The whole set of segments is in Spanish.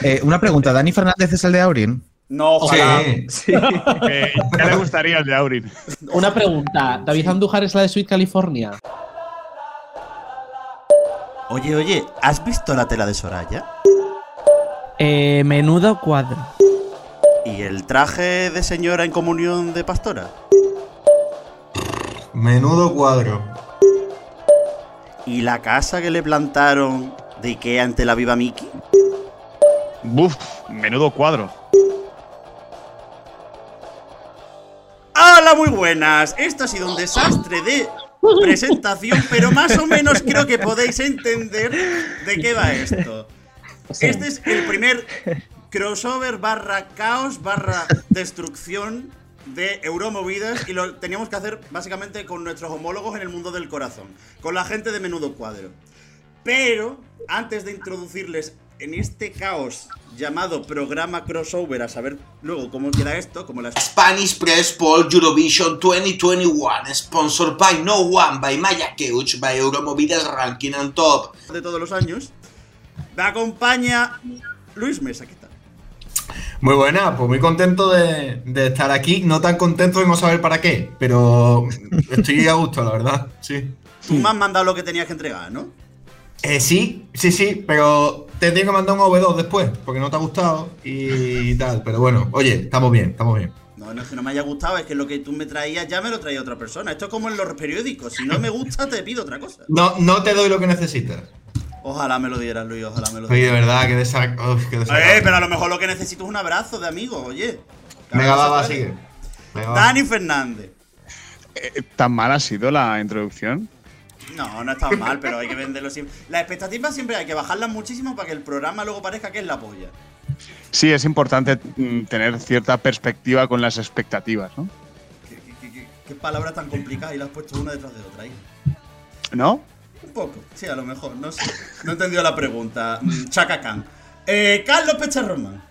Eh, una pregunta, ¿Dani Fernández es el de Aurin? No, ojalá. Sí. Eh, ya le gustaría el de Aurin. Una pregunta. ¿David Andújar es la de Sweet California? Oye, oye, ¿has visto la tela de Soraya? Eh, menudo cuadro. ¿Y el traje de señora en comunión de pastora? Menudo cuadro. ¿Y la casa que le plantaron de Ikea ante la viva Mickey? Buf, menudo cuadro. ¡Hola, muy buenas! Esto ha sido un desastre de presentación, pero más o menos creo que podéis entender de qué va esto. Este es el primer crossover barra caos barra destrucción de Euromovidas y lo teníamos que hacer básicamente con nuestros homólogos en el mundo del corazón, con la gente de Menudo Cuadro. Pero antes de introducirles en este caos llamado programa crossover, a saber luego cómo queda esto, como las Spanish Press Poll Eurovision 2021, sponsored by No One, by Maya Couch, by Euromovidas Ranking and Top. de todos los años, me acompaña Luis Mesa, ¿qué tal? Muy buena, pues muy contento de, de estar aquí. No tan contento de no saber para qué, pero estoy a gusto, la verdad. Sí. Tú me has mandado lo que tenías que entregar, ¿no? Eh, sí, sí, sí, pero te tengo que mandar un V2 después, porque no te ha gustado y tal. Pero bueno, oye, estamos bien, estamos bien. No, no es que no me haya gustado, es que lo que tú me traías ya me lo traía otra persona. Esto es como en los periódicos. Si no me gusta, te pido otra cosa. No, no te doy lo que necesitas. Ojalá me lo dieras, Luis, ojalá me lo Oye, de dieras. verdad, que qué Eh, desagradable. pero a lo mejor lo que necesito es un abrazo de amigo, oye. Va, Dani sigue. Dani Fernández. Eh, ¿Tan mal ha sido la introducción? No, no está mal, pero hay que venderlo siempre. Las expectativas siempre hay que bajarlas muchísimo para que el programa luego parezca que es la polla. Sí, es importante mm, tener cierta perspectiva con las expectativas, ¿no? ¿Qué, qué- qué- qué- qué palabra tan complicada y la has puesto una detrás de otra ahí? ¿No? Un poco, sí, a lo mejor, no sé. No he entendido la pregunta. Mm, Chaka Khan. Eh, Carlos Pecharroman.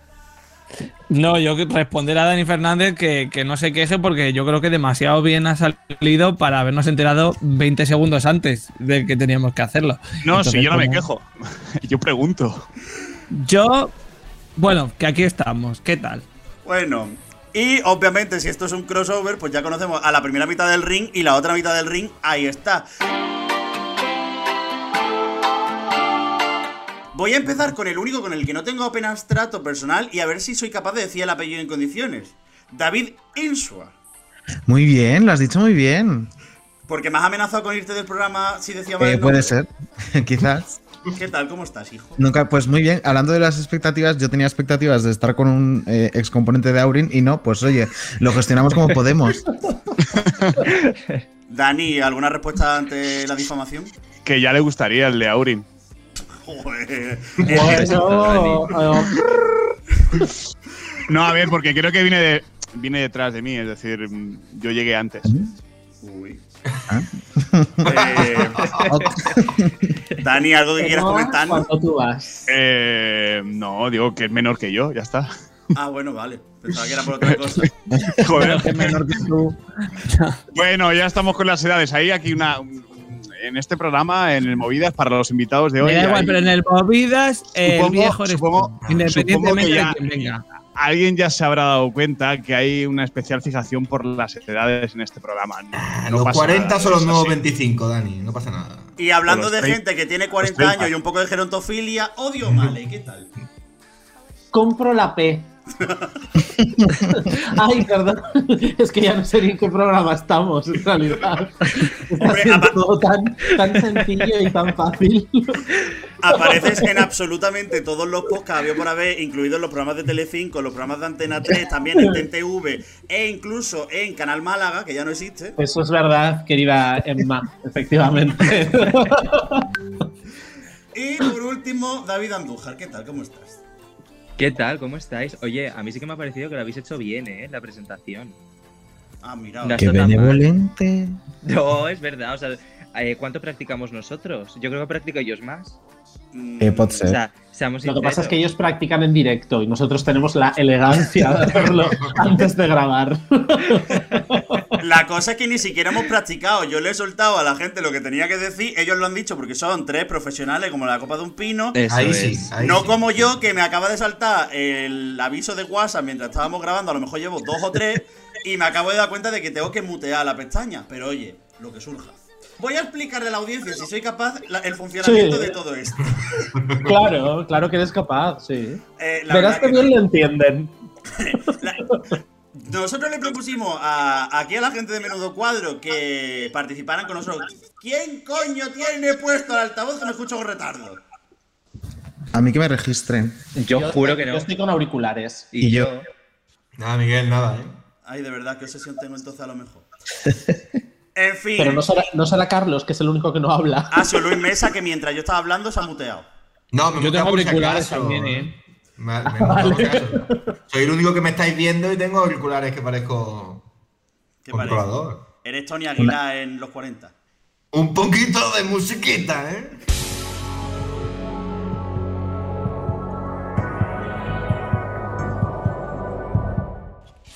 No, yo que responder a Dani Fernández que, que no se queje porque yo creo que demasiado bien ha salido para habernos enterado 20 segundos antes de que teníamos que hacerlo. No, Entonces, si yo no me quejo. Yo pregunto. Yo, bueno, que aquí estamos. ¿Qué tal? Bueno, y obviamente si esto es un crossover, pues ya conocemos a la primera mitad del ring y la otra mitad del ring, ahí está. Voy a empezar con el único con el que no tengo apenas trato personal y a ver si soy capaz de decir el apellido en condiciones. David Insua. Muy bien, lo has dicho muy bien. Porque me has amenazado con irte del programa si decía mal Eh, el puede ser, quizás. ¿Qué tal? ¿Cómo estás, hijo? Nunca, pues muy bien. Hablando de las expectativas, yo tenía expectativas de estar con un eh, ex componente de Aurin y no, pues oye, lo gestionamos como podemos. Dani, ¿alguna respuesta ante la difamación? Que ya le gustaría el de Aurin. Joder. Bueno, No, a ver, porque creo que viene, de, viene detrás de mí, es decir, yo llegué antes. Uy. Eh, Dani, ¿algo que quieras tú vas. Eh, no, digo que es menor que yo, ya está. Ah, bueno, vale. Pensaba que era por otra cosa. Joder. Que menor que tú. Bueno, ya estamos con las edades. Hay aquí una. un- En este programa, en el Movidas, para los invitados de hoy. Me da igual, hay- pero en el Movidas, el Supongo- viejo eres tú, supongo- independientemente supongo que ya- de quién venga. alguien ya se habrá dado cuenta que hay una especial fijación por las edades en este programa. No, no los pasa 40 nada, son los nuevos así. 25, Dani, no pasa nada. Y hablando de gente que tiene 40 los años 30. y un poco de gerontofilia, odio Male, ¿qué tal? Compro la P. Ay, perdón. Es que ya no sé ni en qué programa estamos, en realidad. Está siendo todo tan, tan sencillo y tan fácil. Apareces en absolutamente todos los podcasts había por haber, incluidos los programas de Telecinco, los programas de Antena 3, también en TNTV e incluso en Canal Málaga, que ya no existe. Eso es verdad, querida Emma, efectivamente. Y por último, David Andújar, ¿qué tal? ¿Cómo estás? ¿Qué tal? ¿Cómo estáis? Oye, a mí sí que me ha parecido que lo habéis hecho bien, ¿eh? La presentación. Ah, mira. No. Qué benevolente. No, es verdad. O sea, eh, ¿cuánto practicamos nosotros? Yo creo que practico ellos más. Eh, O ser. sea, seamos Lo que pasa es que ellos practican en directo y nosotros tenemos la elegancia de hacerlo antes de grabar. la cosa es que ni siquiera hemos practicado. Yo le he soltado a la gente lo que tenía que decir. Ellos lo han dicho porque son tres profesionales, como la copa de un pino. Eso Ahí es. sí, ahí no sí. como yo, que me acaba de saltar el aviso de WhatsApp mientras estábamos grabando. A lo mejor llevo dos o tres. Y me acabo de dar cuenta de que tengo que mutear la pestaña. Pero oye, lo que surja. Voy a explicarle a la audiencia, si soy capaz, la- el funcionamiento Sí. de todo esto. Claro, claro que eres capaz, sí. Eh, la Verás que- bien lo entienden. La- Nosotros le propusimos a, aquí a la gente de Menudo Cuadro que participaran con nosotros. ¿Quién coño tiene puesto el altavoz que me escucho con retardo? A mí que me registren. Yo juro que no. Yo estoy con auriculares. Y Y yo. yo. Nada, Miguel, nada, ¿eh? Ay, de verdad, qué obsesión tengo entonces a lo mejor. En fin. Pero no será, no será Carlos, que es el único que no habla. Ha sido Luis Mesa que mientras yo estaba hablando se ha muteado. No, me Yo tengo auriculares también, ¿eh? Me, me. Soy el único que me estáis viendo y tengo auriculares que parezco ¿Qué parece? controlador. Eres Tony Aguilar en los 40. Un poquito de musiquita, ¿eh?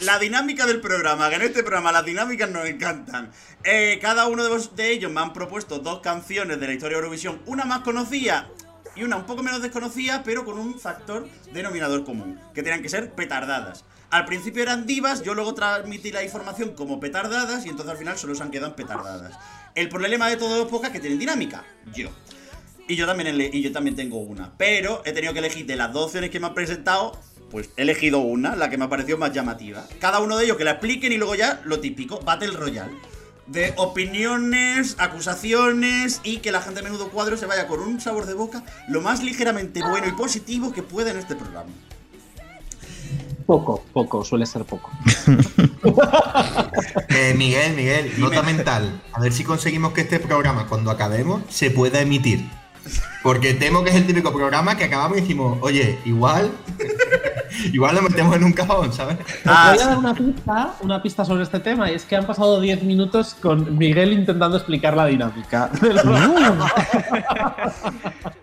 La dinámica del programa, que en este programa las dinámicas nos encantan. Eh, cada uno de, vos- de ellos me han propuesto dos canciones de la historia de Eurovisión, una más conocida y una un poco menos desconocida, pero con un factor denominador común, que tenían que ser petardadas. Al principio eran divas, yo luego transmití la información como petardadas y entonces al final solo se han quedado petardadas. El problema de todo es pocas que tienen dinámica, yo. Y yo también y yo también tengo una. Pero he tenido que elegir de las dos opciones que me han presentado. Pues he elegido una, la que me ha parecido más llamativa. Cada uno de ellos que la expliquen y luego ya lo típico, Battle Royale. De opiniones, acusaciones y que la gente de menudo cuadro se vaya con un sabor de boca lo más ligeramente bueno y positivo que pueda en este programa. Poco, poco, suele ser poco. Eh, Miguel, Miguel, nota mental. A ver si conseguimos que este programa, cuando acabemos, se pueda emitir. Porque temo que es el típico programa que acabamos y decimos, oye, igual. igual lo metemos en un cajón, ¿sabes? Os Ah, voy a dar una pista, una pista sobre este tema, y es que han pasado 10 minutos con Miguel intentando explicar la dinámica.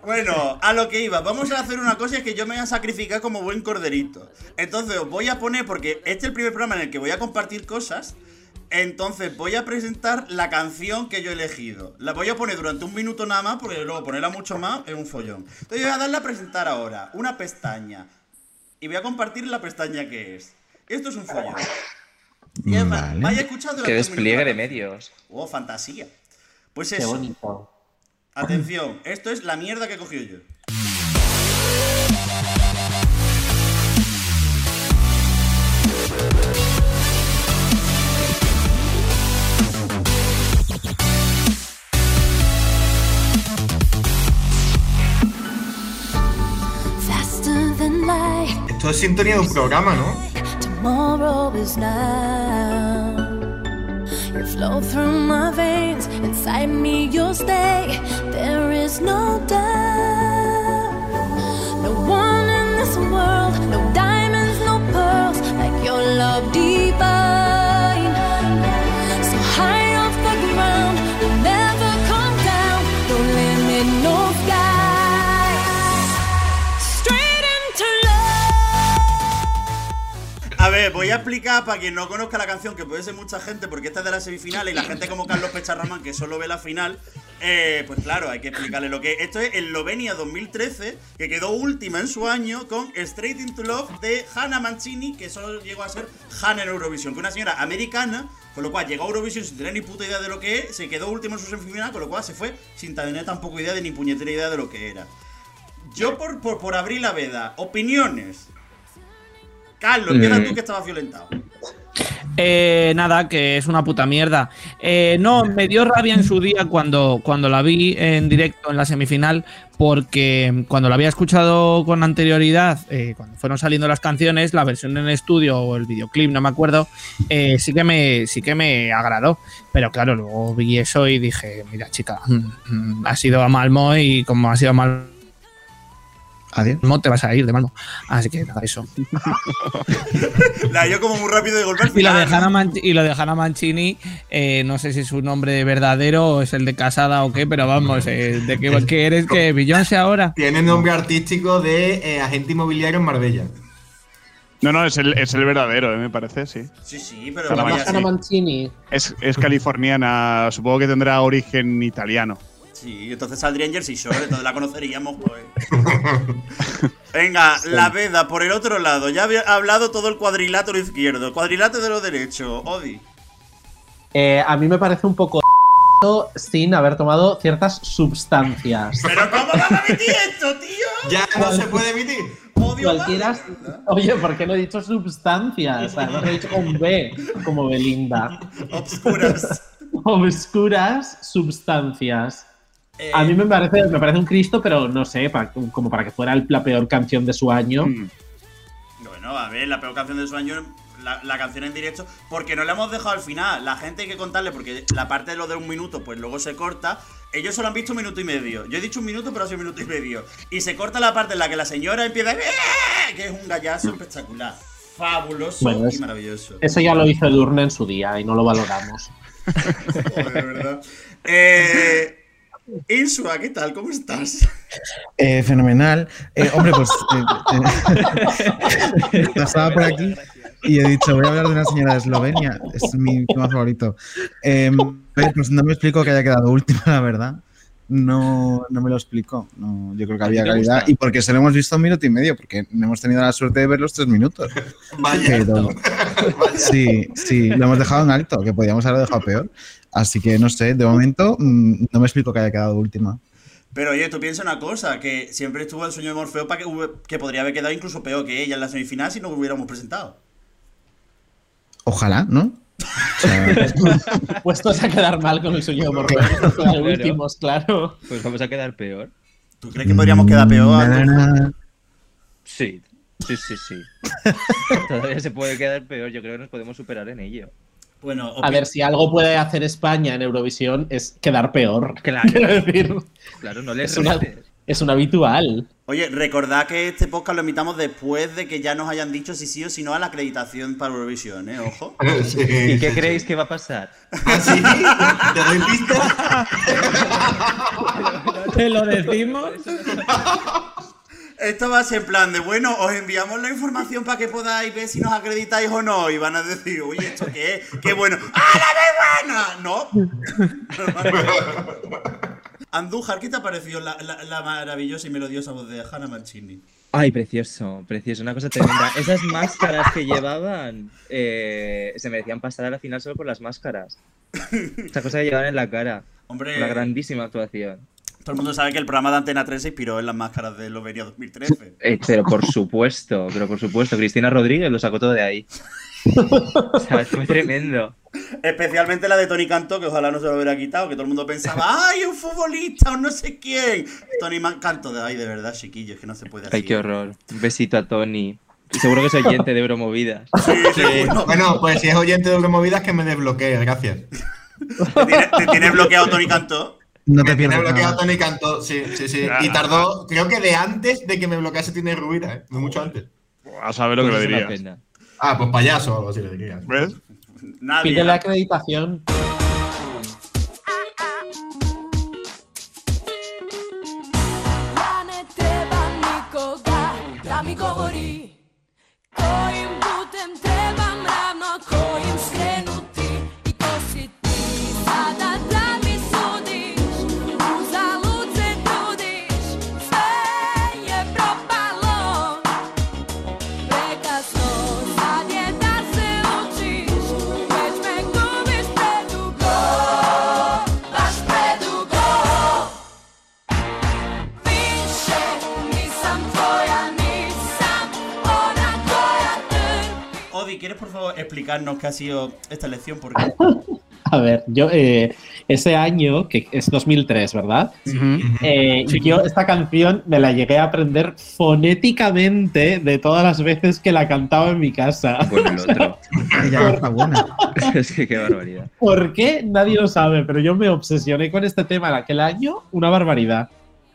Bueno, a lo que iba, vamos a hacer una cosa y es que yo me voy a sacrificar como buen corderito. Entonces os voy a poner, porque este es el primer programa en el que voy a compartir cosas, entonces voy a presentar la canción que yo he elegido. La voy a poner durante un minuto nada más, porque luego ponerla mucho más es un follón. Entonces voy a darle a presentar ahora una pestaña. Y voy a compartir la pestaña que es. Esto es un follón. Y es más, Vale. vaya escuchando Qué despliegue de medios. Oh, fantasía. Pues Qué eso. bonito. Atención, esto es la mierda que he cogido yo. Esto es sintonía de un programa, ¿no? You flow through my veins, inside me you'll stay. There is no doubt. No one in this world, no diamonds, no pearls, like your love divine. Ver, voy a explicar para quien no conozca la canción, que puede ser mucha gente, porque esta es de la semifinal y la gente como Carlos Pecharramán, que solo ve la final, eh, pues claro, hay que explicarle lo que Esto es Eslovenia 2013, que quedó última en su año con Straight Into Love de Hannah Mancini, que solo llegó a ser Hannah en Eurovisión, que una señora americana, con lo cual llegó a Eurovisión sin tener ni puta idea de lo que es, se quedó última en su semifinal, con lo cual se fue sin tener tampoco idea de ni puñetera idea de lo que era. Yo por, por, por abrir la veda, opiniones. Carlos, empieza Mm. tú que estabas violentado. Eh, nada, que es una puta mierda. Eh, no, me dio rabia en su día cuando, cuando la vi en directo en la semifinal, porque cuando la había escuchado con anterioridad, eh, cuando fueron saliendo las canciones, la versión en estudio o el videoclip, no me acuerdo, eh, sí, que me, sí que me agradó. Pero claro, luego vi eso y dije, mira chica, mm, mm, ha sido a Malmo y como ha sido a Malmo, Adiós. te vas a ir de Malmo. Así que nada, eso. La yo como muy rápido de golpe Y lo de. Hannah, y lo de Hannah Mancini, eh, no sé si es su nombre verdadero o es el de casada o qué, pero vamos, eh, de que, que eres que Beyoncé ahora. Tiene nombre artístico de eh, agente inmobiliario en Marbella. No, no, es el, es el verdadero, eh, me parece, sí. Sí, sí, pero. Hannah Mancini. Es, es californiana, supongo que tendrá origen italiano. Sí, entonces saldría en Jersey Shore, entonces la conoceríamos, pues. Venga, la veda por el otro lado. Ya había hablado todo el cuadrilátero izquierdo, el cuadrilátero derecho. Odi. Eh, a mí me parece un poco sin haber tomado ciertas sustancias. Pero ¿cómo van a emitir esto, tío? Ya no se puede emitir. Odio Cualquiera. Oye, ¿por qué no he dicho sustancias? Además lo he dicho con B, como Belinda. Obscuras. Obscuras sustancias. Eh, A mí me parece, me parece un Cristo, pero no sé, como para que fuera el- la peor canción de su año. Mm. Bueno, a ver, la peor canción de su año, la, la canción en directo, porque no la hemos dejado al final. La gente hay que contarle, porque la parte de lo de un minuto, pues luego se corta. Ellos solo han visto un minuto y medio. Yo he dicho un minuto, pero ha sido un minuto y medio. Y se corta la parte en la que la señora empieza, "¡Eh!", que es un gallazo espectacular. Fabuloso Bueno, y maravilloso. Eso ya lo hizo Edurne en su día y no lo valoramos. Joder, de verdad. Eh, Insua, ¿qué tal? ¿Cómo estás? Eh, fenomenal. Eh, hombre, pues eh, eh, pasaba por aquí y he dicho, voy a hablar de una señora de Eslovenia. Es mi tema favorito. Ver, pues no me explico que haya quedado última, la verdad. No, no me lo explico. No, yo creo que había calidad. Y porque se lo hemos visto un minuto y medio, porque no hemos tenido la suerte de ver los tres minutos. Vaya. Pero- sí, sí, lo hemos dejado en alto, que podíamos haberlo dejado peor. Así que no sé, de momento mm, no me explico que haya quedado última. Pero oye, tú piensa una cosa, que siempre estuvo el sueño de Morfeo para que, que podría haber quedado incluso peor que ella en la semifinal si no hubiéramos presentado. Ojalá, ¿no? O sea, Puestos a quedar mal con el sueño de Morfeo. Claro. últimos, claro. Pues vamos a quedar peor. ¿Tú crees que podríamos quedar peor? na, na, Antonio? na. Sí, sí, sí, sí. Todavía se puede quedar peor. Yo creo que nos podemos superar en ello. Bueno, A ver, si algo puede hacer España en Eurovisión es quedar peor. Claro. Quiero decir, Claro, no les es, una- es un habitual. Oye, recordad que este podcast lo emitamos después de que ya nos hayan dicho si sí o si no a la acreditación para Eurovisión, ¿eh? Ojo. Sí, ¿Y qué sí, creéis sí. que va a pasar? ¿Ah, sí? ¿Te doy pista? ¿Te lo decimos? Esto va a ser en plan de, bueno, os enviamos la información para que podáis ver si nos acreditáis o no. Y van a decir, oye, ¿esto qué es? ¡Qué bueno! ¡Ah, la vez buena! No. Andújar, ¿qué te ha parecido la, la- la maravillosa y melodiosa voz de Hannah Mancini? Ay, precioso, precioso, una cosa tremenda. Esas máscaras que llevaban eh, se merecían pasar a la final solo por las máscaras. Esa cosa que llevaban en la cara. Hombre, Una grandísima actuación. Todo el mundo sabe que el programa de Antena 3 se inspiró en las máscaras de Lovenia 2013. Eh, pero por supuesto, pero por supuesto, Cristina Rodríguez lo sacó todo de ahí. O sea, fue tremendo. Especialmente la de Tony Cantó, que ojalá no se lo hubiera quitado, que todo el mundo pensaba, ¡ay, un futbolista o no sé quién! Tony Man- Cantó, de, ay, de verdad, chiquillos, que no se puede hacer. Ay, qué horror. Un besito a Tony. Seguro que es oyente de Euromovidas. Sí. Bueno, pues si es oyente de Euromovidas, que me desbloquee, gracias. ¿Te tiene, te tiene bloqueado Tony Cantó? No Me te tiene pierdas bloqueado nada. Tony Cantó, sí, sí, sí. Y tardó, creo que de antes de que me bloquease tiene Rubira, ¿eh? De mucho antes. A saber lo que Pues le dirías. Ah, pues payaso o algo así le diría. ¿Ves? Nadie. Pide la acreditación. ¿Quieres por favor explicarnos qué ha sido esta lección? Porque A ver, yo eh, ese año, que es 2003, ¿verdad? Eh, yo esta canción me la llegué a aprender fonéticamente de todas las veces que la cantaba en mi casa. Bueno, el otro. Ella está buena. es que qué barbaridad. ¿Por qué? Nadie lo sabe, pero yo me obsesioné con este tema en aquel año, una barbaridad.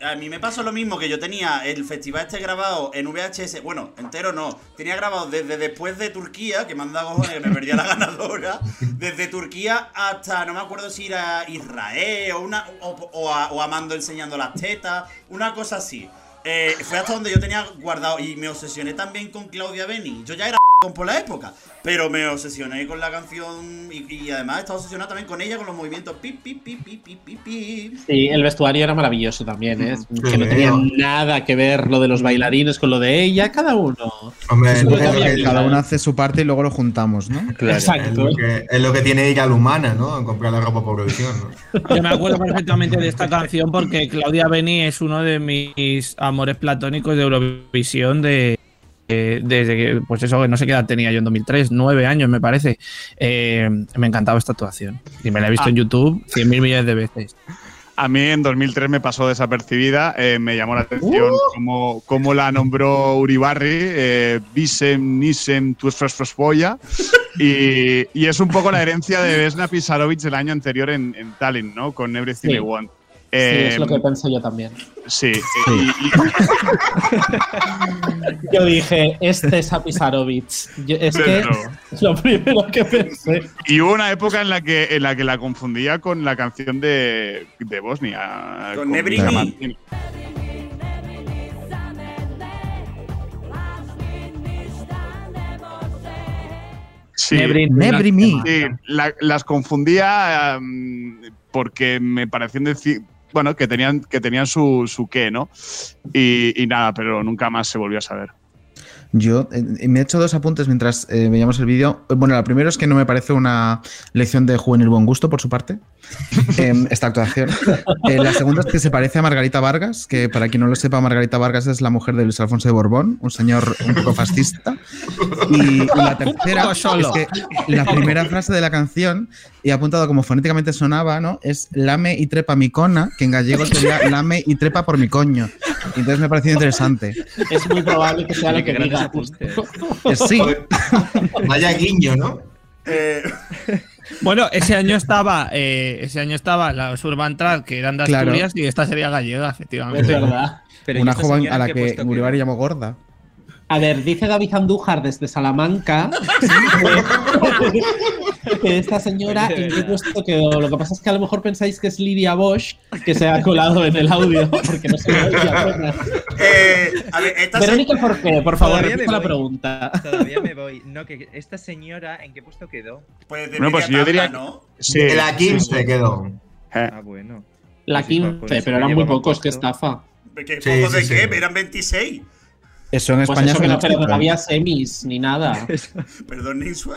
A mí me pasó lo mismo que yo tenía el festival este grabado en VHS, bueno, entero no, tenía grabado desde después de Turquía, que me han dado cojones que me perdía la ganadora, desde Turquía hasta, no me acuerdo si era Israel o, una, a, o a Mando enseñando las tetas, una cosa así. eh, fue hasta donde yo tenía guardado y me obsesioné también con Claudia Beni. Yo ya era por la época, pero me obsesioné con la canción y, y además estaba obsesionado también con ella, con los movimientos pi, pi, pi, pi, pi, pi, pi. Sí, el vestuario era maravilloso también, ¿eh? Que no tenía nada que ver lo de los bailarines con lo de ella, cada uno. Hombre, Eso es, lo lo cambia que, aquí. Cada uno hace su parte y luego lo juntamos, ¿no? Claro. es Exacto. lo que- es lo que tiene ella la humana, ¿no? En comprar la ropa por Eurovisión, ¿no? Yo me acuerdo perfectamente de esta canción porque Claudia Beni es uno de mis amores platónicos de Eurovisión de eh, desde que, pues eso, no sé qué edad tenía yo en 2003, nueve años me parece. Eh, me encantaba esta actuación y me la he visto Ah. en YouTube cien mil millones de veces. A mí en 2003 me pasó desapercibida, eh, me llamó la atención cómo, cómo la nombró Uribarri, Bisem, Nisem, tu Polla, y, y es un poco la herencia de Vesna Pisarovic del año anterior en, en Tallinn, ¿no? Con Everything Sí. I Want. Sí, Eh, es lo que pensé yo también. sí, y- Yo dije, este es. Yo- Es que es lo primero que pensé. Y hubo una época en la que, en la, que la confundía con la canción de, de Bosnia. Con Nebrini. Martin. Sí, Nebri me. sí, la- las confundía mm, porque me parecían decir. Bueno, que tenían, que tenían su, su qué, ¿no? Y, y nada, pero nunca más se volvió a saber. Yo eh, me he hecho dos apuntes mientras eh, veíamos el vídeo. Bueno, la primero es que no me parece una lección de juvenil buen gusto por su parte, em, esta actuación. Eh, la segunda es que se parece a Margarita Vargas, que para quien no lo sepa, Margarita Vargas es la mujer de Luis Alfonso de Borbón, un señor un poco fascista. Y, y la tercera es que la primera frase de la canción, y he apuntado como fonéticamente sonaba, ¿no? Es lame y trepa mi cona, que en gallego sería lame y trepa por mi coño. Y entonces me ha parecido interesante. Es muy probable que sea qué que grandes diga. Eh, Sí, Vaya guiño, ¿no? Eh, Bueno, ese año estaba, eh, ese año estaba la Urban Track, que eran de Claro. Asturias, y esta sería gallega, Es efectivamente. verdad. Pero ¿y una joven a la que Uribarri quedó? llamó gorda. A ver, dice David Andújar desde Salamanca que, esta señora en qué puesto quedó. Lo que pasa es que a lo mejor pensáis que es Lidia Bosch que se ha colado en el audio porque no se me oye eh, a ver, esta Verónica, ¿por qué? Por favor, Todavía me repita la voy. pregunta. Todavía me voy. No, que esta señora, ¿en qué puesto quedó? pues Bueno, pues yo diría ¿no? Sí, De la sí, 15 sí. quedó. Eh, Ah, bueno. La Pues sí, 15, pues, pero eran muy pocos, qué estafa. ¿Qué Sí, poco de sí, qué? sí. Eran 26. Eso en Pues España eso es que no, pero no había semis ni nada. Perdón, Ninsua.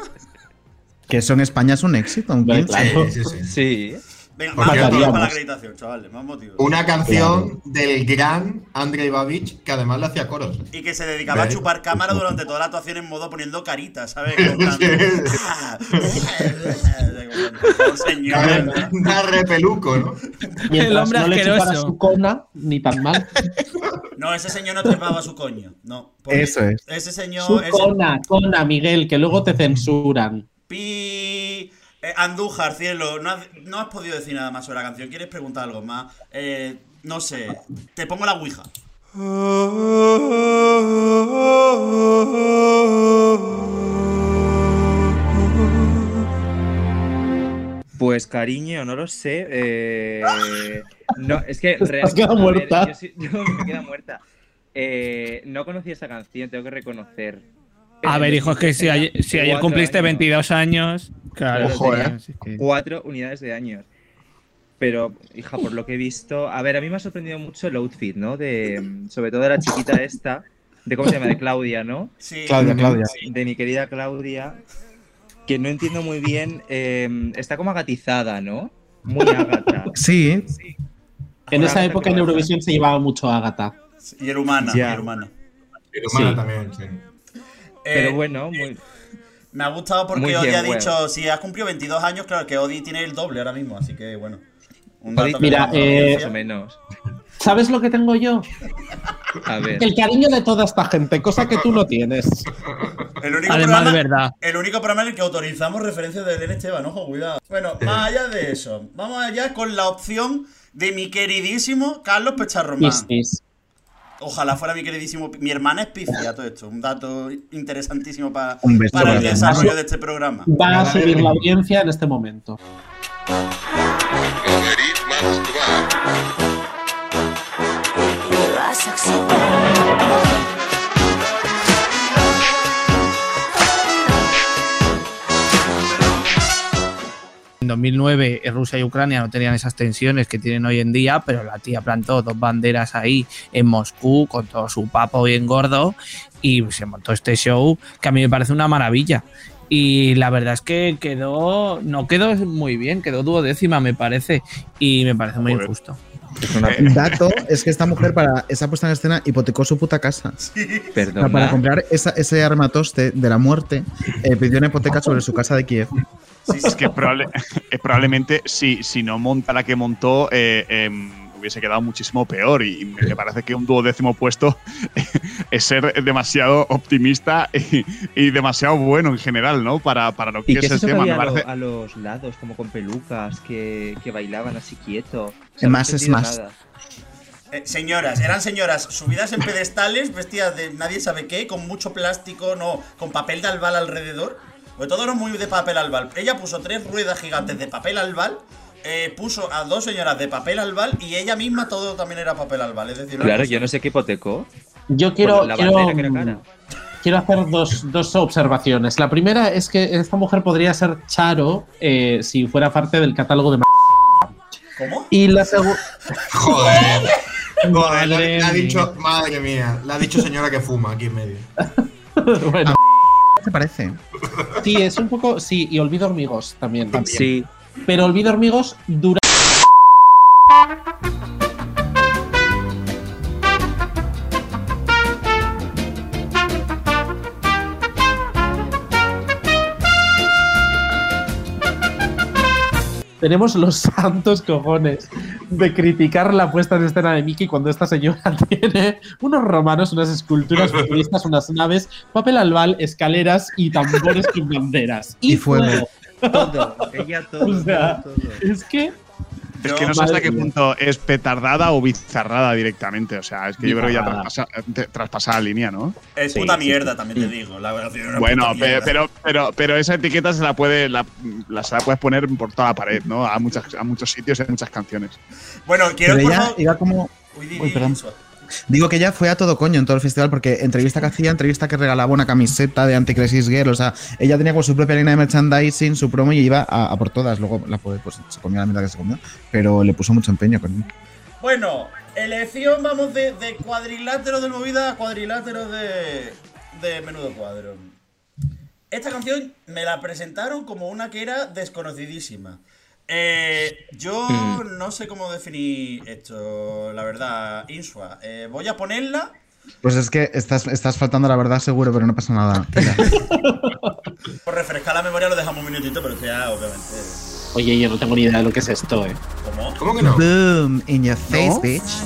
Que eso en España es un éxito. un Vale, 15. claro. Sí, sí, sí. Sí. Venga, más motivos para la acreditación, chavales, más motivos. Una canción del gran Andrei Babich que además le hacía coros. Y que se dedicaba a chupar cámara durante toda la actuación en modo poniendo caritas, ¿sabes? "Ah, oh, señor. Una repeluco, ¿no? Mientras El hombre no le chupara asqueroso. su cona, ni tan mal. No, ese señor no trepaba su coño. No. Eso es. Ese señor. Su ese- cona, cona, Miguel, que luego te censuran. Pi. Eh, Andújar, cielo, no has, no has podido decir nada más sobre la canción. ¿Quieres preguntar algo más? Eh, no sé. Te pongo la ouija. Pues cariño, no lo sé. eh, no, es que Has real- quedado a ver, muerta. yo sí- yo me queda muerta. Eh, no conocía esta canción, tengo que reconocer. A ver, en hijo, es que si ayer, si ayer cumpliste años. 22 años, claro. Ojo, tenía- eh. sí que- Cuatro unidades de años. Pero, hija, por lo que he visto. A ver, a mí me ha sorprendido mucho el outfit, ¿no? De, sobre todo de la chiquita esta. De cómo se llama, de Claudia, ¿no? Sí. Claudia, Claudia. De mi querida Claudia. Que no entiendo muy bien. eh, está como agatizada, ¿no? Muy agata. Sí, En Una esa época en. Eurovisión se llevaba mucho a Agatha. Y el humana. Y el humana. Pero humana Sí. también, sí. Pero Eh, bueno, muy. Me ha gustado porque Odi ha bueno. dicho, si has cumplido 22 años, claro que Odi tiene el doble ahora mismo, así que bueno. Un dato que Mira, eh. Más o menos. ¿Sabes lo que tengo yo? A ver. El cariño de toda esta gente, cosa que tú no tienes. el único Además, programa, de verdad. El único programa en el que autorizamos referencias de Belén Esteban, ojo, cuidado. Bueno, más allá de eso, vamos allá con la opción de mi queridísimo Carlos Pecharromán. Ojalá fuera mi queridísimo. Mi hermana es pifia, todo esto. Un dato interesantísimo pa, para el desarrollo de este programa. Va a subir la audiencia en este momento. vas En 2009 eh, Rusia y Ucrania no tenían esas tensiones que tienen hoy en día, pero la tía plantó dos banderas ahí en Moscú con todo su papo bien gordo y se montó este show que a mí me parece una maravilla. Y la verdad es que quedó, no quedó muy bien, quedó duodécima me parece y me parece muy injusto. El dato es que esta mujer para esa puesta en escena hipotecó su puta casa. Perdona. para comprar esa- ese armatoste de la muerte, eh, pidió una hipoteca sobre su casa de Kiev. Es que probable- eh, probablemente si, si no monta la que montó, eh, em, hubiese quedado muchísimo peor. Y me parece que un duodécimo puesto es ser demasiado optimista y, y demasiado bueno en general, ¿no? Para, para lo que ¿Y es es el tema. Me a, lo- parece- a los lados, como con pelucas, que, que bailaban así quieto? Más es entendido más. nada. Eh, señoras, eran señoras subidas en pedestales, vestidas de nadie sabe qué, con mucho plástico, no, con papel de albal alrededor. Porque todo era muy de papel albal. Ella puso tres ruedas gigantes de papel albal, eh, puso a dos señoras de papel albal y ella misma todo también era papel albal. Es decir, Claro, cosa- yo no sé qué hipotecó. Yo quiero, Con la quiero, bandera que era cara. quiero hacer dos, dos observaciones. La primera es que esta mujer podría ser Charo eh, si fuera parte del catálogo de. ¿Cómo? Y la segunda. Joder. Madre la ha dicho, madre mía, la ha dicho señora que fuma aquí en medio. bueno, ¿Qué te parece? sí, es un poco. Sí, y olvido hormigos también. también. Sí. Pero olvido hormigos dura. Tenemos los santos cojones de criticar la puesta en escena de Mickey cuando esta señora tiene unos romanos, unas esculturas futuristas, unas naves, papel albal, escaleras y tambores con banderas. Y fuego. Todo. Ella todo. O sea, todo, todo. Es que Es que no sé hasta qué punto es petardada o bizarrada directamente. O sea, es que yo creo que ya traspasa, te- traspasa la línea, ¿no? Es Sí, puta sí, mierda, también te digo. La verdad, una Bueno, pero, pero, pero esa etiqueta se la puede la, la- se la puedes poner por toda la pared, ¿no? A, muchas, a muchos sitios y a muchas canciones. Bueno, quiero Pero ella iba como. Uy, di- Uy, perdón. Digo que ella fue a todo coño en todo el festival porque entrevista que hacía, entrevista que regalaba una camiseta de Anticrisis Girl. O sea, ella tenía como su propia línea de merchandising, su promo y iba a, por todas. Luego la pues, se comió la mitad que se comió, pero le puso mucho empeño con Bueno, elección, vamos, de, de cuadrilátero de movida a cuadrilátero de, de menudo cuadro. Esta canción me la presentaron como una que era desconocidísima. Eh, yo no sé cómo definir esto, la verdad, Insua. Eh, voy a ponerla. Pues es que estás, estás faltando la verdad seguro, pero no pasa nada. Por refrescar la memoria lo dejamos un minutito, pero ya, obviamente. Oye, yo no tengo ni idea de lo que es esto, eh. ¿Cómo? ¿Cómo que no? Boom, in your face, bitch.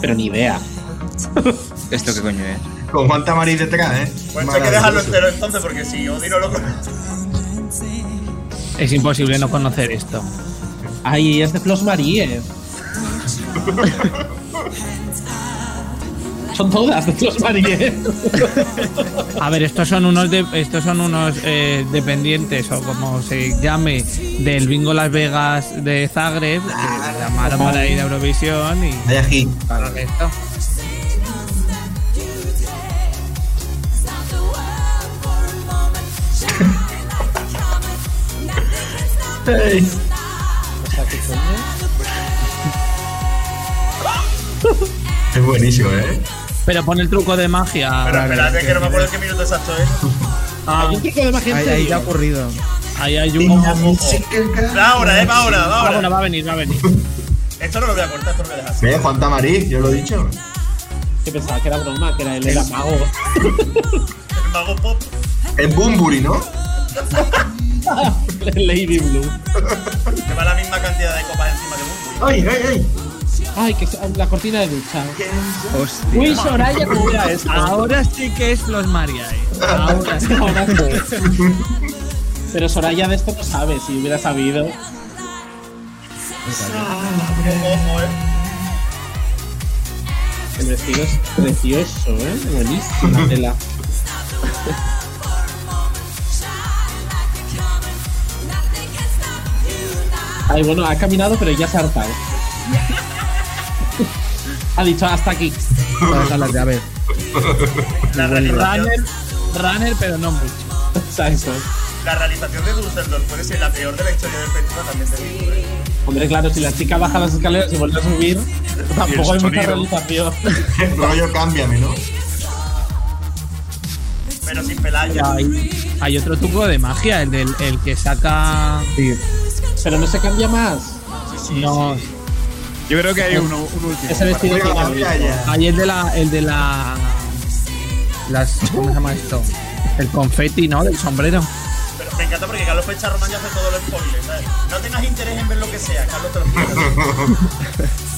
Pero ni idea. ¿Esto qué coño es? Con Juan Tamariz detrás, ¿eh? Pues hay que dejarlo entero entonces, porque si Odi no lo conoce. Es imposible no conocer esto. Ay, es de Flos Marie. Son todas de Flos Marie. A ver, estos son unos de, estos son unos eh, dependientes o como se llame del Bingo Las Vegas de Zagreb que le llamaron para ir a Eurovisión y Vaya hit. para esto. Es buenísimo, ¿eh? Pero pon el truco de magia. Pero espérate, que no me acuerdo qué minuto exacto es. Ah, Hay un truco de magia Ahí, ahí ya ha ocurrido. ahí hay un. Va ahora, eh, va ahora, va Ah, ahora. va a venir, va a venir. Esto no lo voy a cortar, esto lo voy a dejar. Juan Tamariz, yo lo he dicho. Que pensaba que era broma, que era él, era mago. El mago pop. Es Bumburi, ¿no? Lady Blue. Que va la misma cantidad de copas encima de Bumbu. ¡Ay, ay, ay! Ay, que la cortina de ducha. Hostia. Uy, Soraya, ¿cómo era esto? Ahora sí que es los María. eh. Ahora sí, ahora sí. Pero Soraya de esto no sabe, si hubiera sabido. El vestido es precioso, ¿eh? Buenísima tela. Ay, bueno, ha caminado, pero ya se ha hartado. Ha dicho hasta aquí. De a ver. La realización, Runner, runner, pero no mucho. Exacto. la realización de Dusseldorf puede ser la peor de la historia del festival, también te digo. ¿eh? Hombre, claro, si la chica baja las escaleras y vuelve a subir, tampoco hay mucha realización. Rollo, cámbiame, ¿no? Pero sin Pelayo. Hay, hay otro truco de magia, el del el que saca. Sí. Pero no se cambia más. No, Yo creo que hay uno, un último. Ese vestido que hay el de la. El de la. Las, ¿Cómo se llama esto? El confeti, ¿no? Del sombrero. Pero me encanta porque Carlos Pecha Román ya hace todo el spoiler, ¿sabes? No tengas interés en ver lo que sea, Carlos te lo.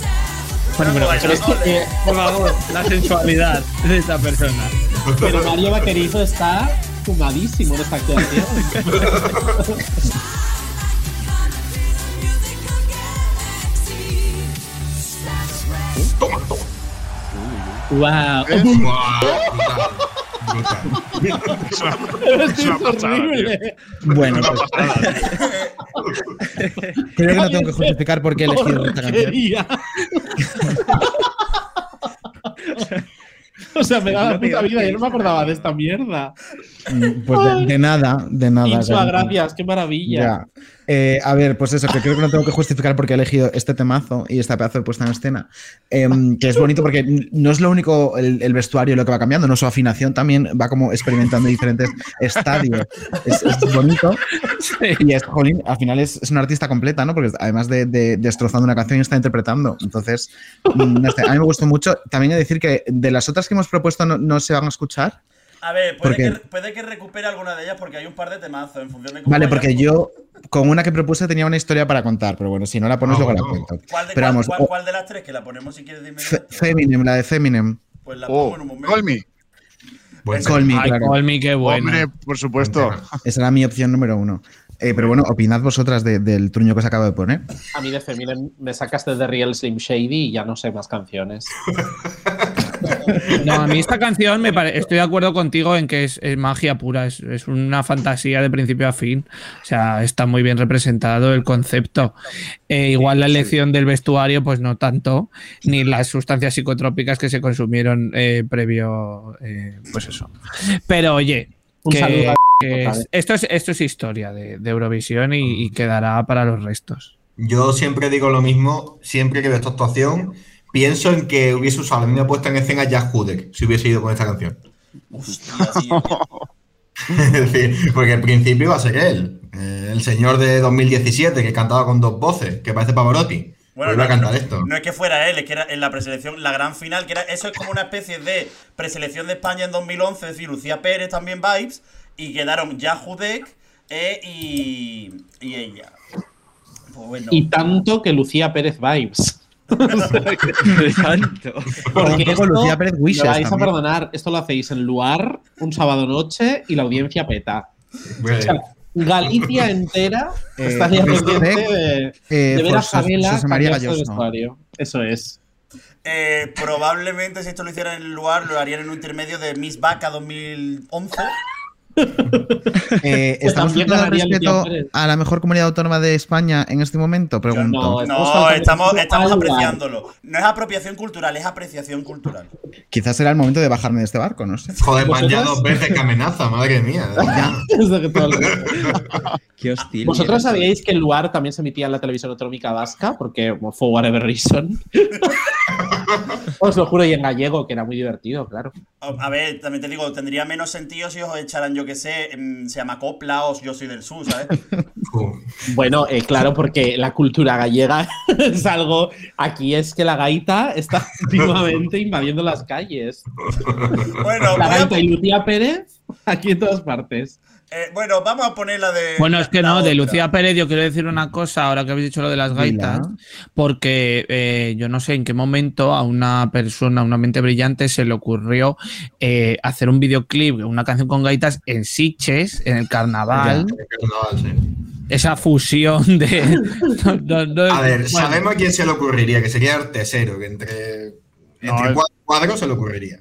Bueno, pero, es que, por favor, la sensualidad de esta persona. Pero Mario Vaquerizo está fumadísimo en esta actuación. ¡Wow! ¿Eh? Buah, brutal, brutal. Es horrible. Bueno, pues, creo que no tengo que justificar por qué he elegido esta canción. O sea, me da la puta vida, yo no me acordaba de esta mierda. Pues de, de nada, de nada. Gary. gracias, qué maravilla. Ya. Eh, a ver, pues eso, que creo que no tengo que justificar porque he elegido este temazo y esta pedazo de puesta en escena. Em, que es bonito porque no es lo único el, el vestuario lo que va cambiando, no su afinación también va como experimentando diferentes estadios. Es, es bonito. Y es, jolín, al final es, es una artista completa, ¿no? Porque además de, de- destrozando una canción, está interpretando. Entonces, mm, no sé, a mí me gustó mucho. También he de decir que de las otras que hemos propuesto no, no se van a escuchar. A ver, puede ¿Por que, puede que recupere alguna de ellas porque hay un par de temazos en función de cómo Vale, porque yo con una que propuse tenía una historia para contar, pero bueno, si no la pones, Ah, luego la bueno. cuento. ¿Cuál de, Pero cuál- vamos, cuál- cuál de las tres? Que la ponemos si quieres de inmediato. Feminem, la de Feminem. Pues la pongo Oh, en un momento. call me. Buen Call me, Ay, claro. Call me, qué bueno. Hombre, por supuesto. Esa era mi opción número uno. Eh, pero bueno, opinad vosotras de- del truño que os acabo de poner. A mí de Feminem me sacaste de Real Slim Shady y ya no sé más canciones. No, a mí esta canción me pare- estoy de acuerdo contigo en que es, es magia pura, es, es una fantasía de principio a fin. O sea, está muy bien representado el concepto. Eh, igual la elección del vestuario, pues no tanto, ni las sustancias psicotrópicas que se consumieron eh, previo, eh, pues eso. Pero oye, Un que- saludo a que otra es- vez. esto, es, esto es historia de, de Eurovisión y, y quedará para los restos. Yo siempre digo lo mismo, siempre que veo esta actuación, pienso en que hubiese usado la misma puesta en escena Jack Hudek si hubiese ido con esta canción. Hostia, tío. Es decir, porque al principio va a ser él, eh, el señor de 2017 que cantaba con dos voces, que parece Pavarotti. Bueno, iba a no, cantar no- esto. no es que fuera él, es que era en la preselección, la gran final, que era eso es como una especie de preselección de España en 2011, es decir, Lucía Pérez también vibes, y quedaron ya Judek eh, y, y ella. Pues bueno. Y tanto que Lucía Pérez Vibes. Porque esto, Lucía Pérez Wishes me vais a perdonar, esto lo hacéis en Luar, un sábado noche y la audiencia peta. Bueno, O sea, Galicia entera Eh, estaría respect, pendiente de, eh, de ver por a José María vestuario. Eso es. Eh, probablemente si esto lo hicieran en el lugar, lo harían en un intermedio de Miss Vaca 2011. Eh, Pues ¿Estamos ganaría respeto a la mejor comunidad autónoma de España en este momento? Pregunto. no, Estamos No, faltando estamos, estamos lugar. apreciándolo. No es apropiación cultural, es apreciación cultural. Quizás será el momento de bajarme de este barco, no sé. Joder, van ya dos veces que amenaza, madre mía. Qué hostil. ¿Vosotros sabíais que el Luar también se emitía en la televisión autonómica vasca? Porque, for whatever reason. Os lo juro, y en gallego, que era muy divertido, claro. A a ver, también te digo, tendría menos sentido si os echaran, yo que sé, em, se llama Copla o Yo soy del sur, ¿sabes? Bueno, eh, claro, porque la cultura gallega es algo. Aquí es que la gaita está continuamente invadiendo las calles. Bueno, La a gaita y Lucía Pérez, aquí en todas partes. Eh, bueno, vamos a poner la de. Bueno, es que no, de. Lucía Pérez yo quiero decir una cosa, ahora que habéis dicho lo de las gaitas, porque eh, yo no sé en qué momento a una persona, a una mente brillante, se le ocurrió eh, hacer un videoclip, una canción con gaitas en Siches, en el carnaval, Carnaval, sí. esa fusión de... no, no, no- A ver, bueno, sabemos a quién se le ocurriría, que sería Artesero, que entre, entre cuatro cuadros se le ocurriría.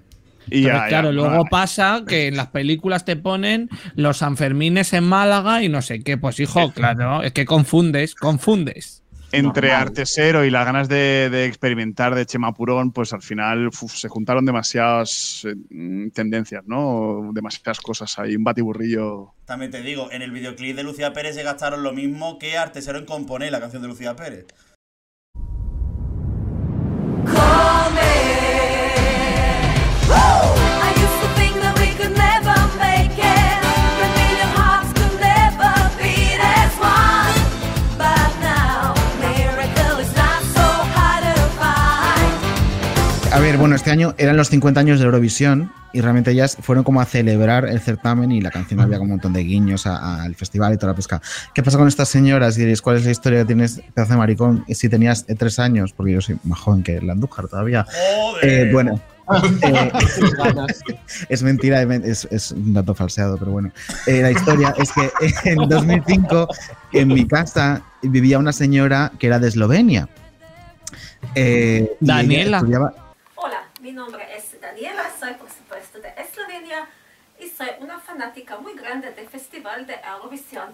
Y ya, ya, claro, luego vale. pasa que en las películas te ponen los Sanfermines en Málaga y no sé qué. Pues hijo, claro, es que confundes, confundes. entre Normal. Artesero y las ganas de, de experimentar de Chema Purón, pues al final uf, se juntaron demasiadas eh, tendencias, ¿no? Demasiadas cosas ahí, un batiburrillo. También te digo, en el videoclip de Lucía Pérez se gastaron lo mismo que Artesero en componer la canción de Lucía Pérez. A ver, bueno, este año eran los 50 años de Eurovisión y realmente ellas fueron como a celebrar el certamen y la canción había como un montón de guiños al festival y toda la pesca. ¿Qué pasa con estas señoras? Y diréis, ¿cuál es la historia que tienes, pedazo de maricón, si tenías eh, tres años? Porque yo soy más joven que la Andújar todavía. ¡Joder! Eh, bueno, eh, es mentira, es, es un dato falseado, pero bueno. Eh, la historia es que en 2005 en mi casa vivía una señora que era de Eslovenia. Eh, Daniela. estudiaba- mi nombre es Daniela, soy por supuesto de Eslovenia y soy una fanática muy grande del Festival de Eurovisión.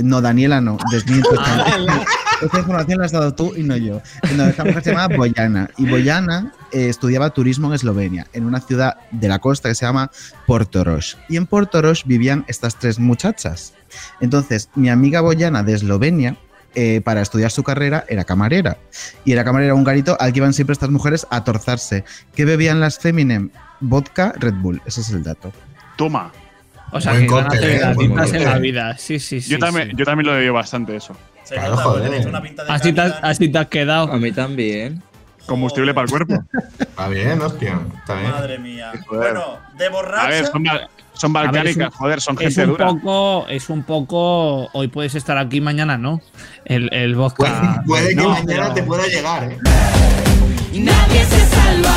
No, Daniela no, desmiento. Esta información la has dado tú y no yo. No, esta mujer se llamaba Boyana. Y Boyana eh, estudiaba turismo en Eslovenia, en una ciudad de la costa que se llama Portorož. Y en Portorož vivían estas tres muchachas. Entonces, mi amiga Boyana de Eslovenia, eh, para estudiar su carrera, era camarera. Y era camarera un garito al que iban siempre estas mujeres a torzarse. ¿Qué bebían las Feminem? Vodka, Red Bull. Ese es el dato. Toma. O sea, Buen que van a hacer ¿eh? En la vida. Sí, sí, sí. yo, también, sí. yo también lo he bebido bastante eso. Claro, joder. una pinta de Así te, has, calidad. así te has quedado. A mí también. Combustible para el cuerpo. Está bien, hostia. Está bien. Madre mía. Bueno, de A borracha. ver, son, bal- son ver, es balcánicas, un- joder, son Es gente un dura. poco, es un poco. Hoy puedes estar aquí, mañana no. El, el Puede, vodka. puede que no, mañana pero- te pueda llegar, ¿eh? Nadie se salva.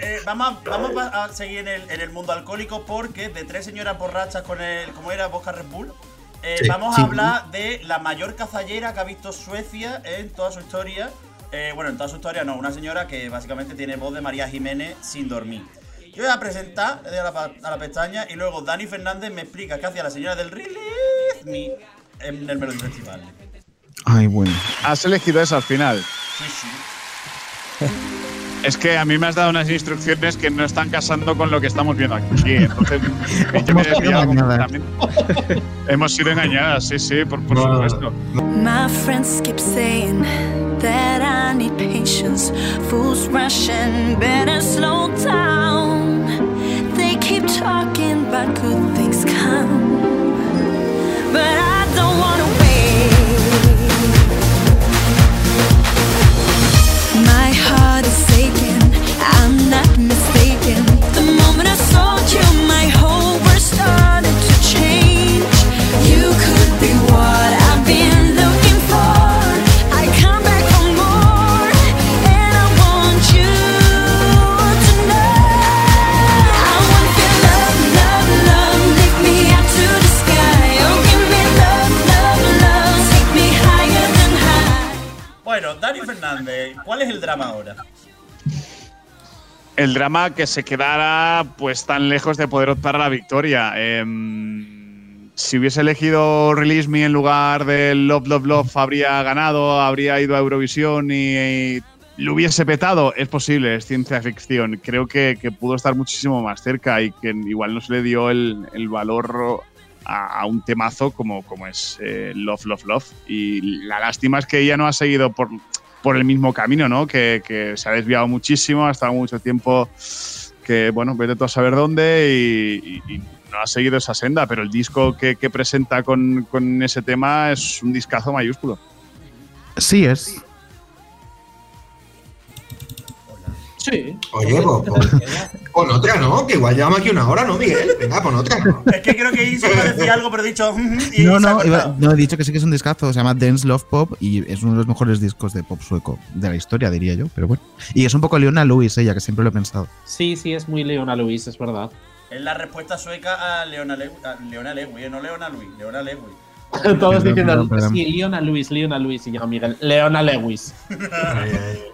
Eh, vamos a, vamos a a seguir en el, en el mundo alcohólico porque de tres señoras borrachas con el. ¿Cómo era? Vodka Red Bull. Eh, Sí, vamos sí. a hablar de la mayor cazallera que ha visto Suecia en toda su historia. Eh, bueno, en toda su historia no, una señora que básicamente tiene voz de María Jiménez sin dormir. Yo voy a presentar le doy a la, a la pestaña y luego Dani Fernández me explica qué hacía la señora del Release Me en el Melody Festival. Ay, bueno. Has elegido esa al final. Sí, sí. Es que a mí me has dado unas instrucciones que no están casando con lo que estamos viendo aquí. Entonces, yo me he Hemos sido engañadas. completamente. Hemos sido engañadas, sí, sí, por, por No. supuesto. My friends keep saying that I need patience. Fools rushing, better slow down. They keep talking about good things come, but I don't wanna wait. My heart is ¿cuál es el drama ahora? El drama que se quedara pues tan lejos de poder optar a la victoria. Em, si hubiese elegido Release Me en lugar de Love, Love, Love, habría ganado, habría ido a Eurovisión y, lo hubiese petado. Es posible, es ciencia ficción. Creo que, pudo estar muchísimo más cerca y que igual no se le dio el, el valor a, a un temazo como, como es eh, Love, Love, Love. Y la lástima es que ella no ha seguido por, por el mismo camino, ¿no? Que, que se ha desviado muchísimo, ha estado mucho tiempo que, bueno, vete tú a saber dónde y, no ha seguido esa senda, pero el disco que, que presenta con, con ese tema es un discazo mayúsculo. Sí es. Sí. Oye, pues, pues, pon otra, ¿no? Que igual llevamos aquí una hora, ¿no, Miguel? Venga, pon otra. ¿no? Es que creo que Inso iba a decir algo, pero he dicho. "Mm, y No, no, iba- no, he dicho que sí que es un discazo, se llama Dance Love Pop y es uno de los mejores discos de pop sueco de la historia, diría yo, pero bueno. Y es un poco Leona Lewis, ella, que siempre lo he pensado. Sí, sí, es muy Leona Luis, es verdad. Es la respuesta sueca a Leona, Lew a Leona Lewis, no Leona Luis, Leona Lewis. Todos diciendo, sí, Leona Luis, Leona Luis, y llega Miguel, Leona Lewis.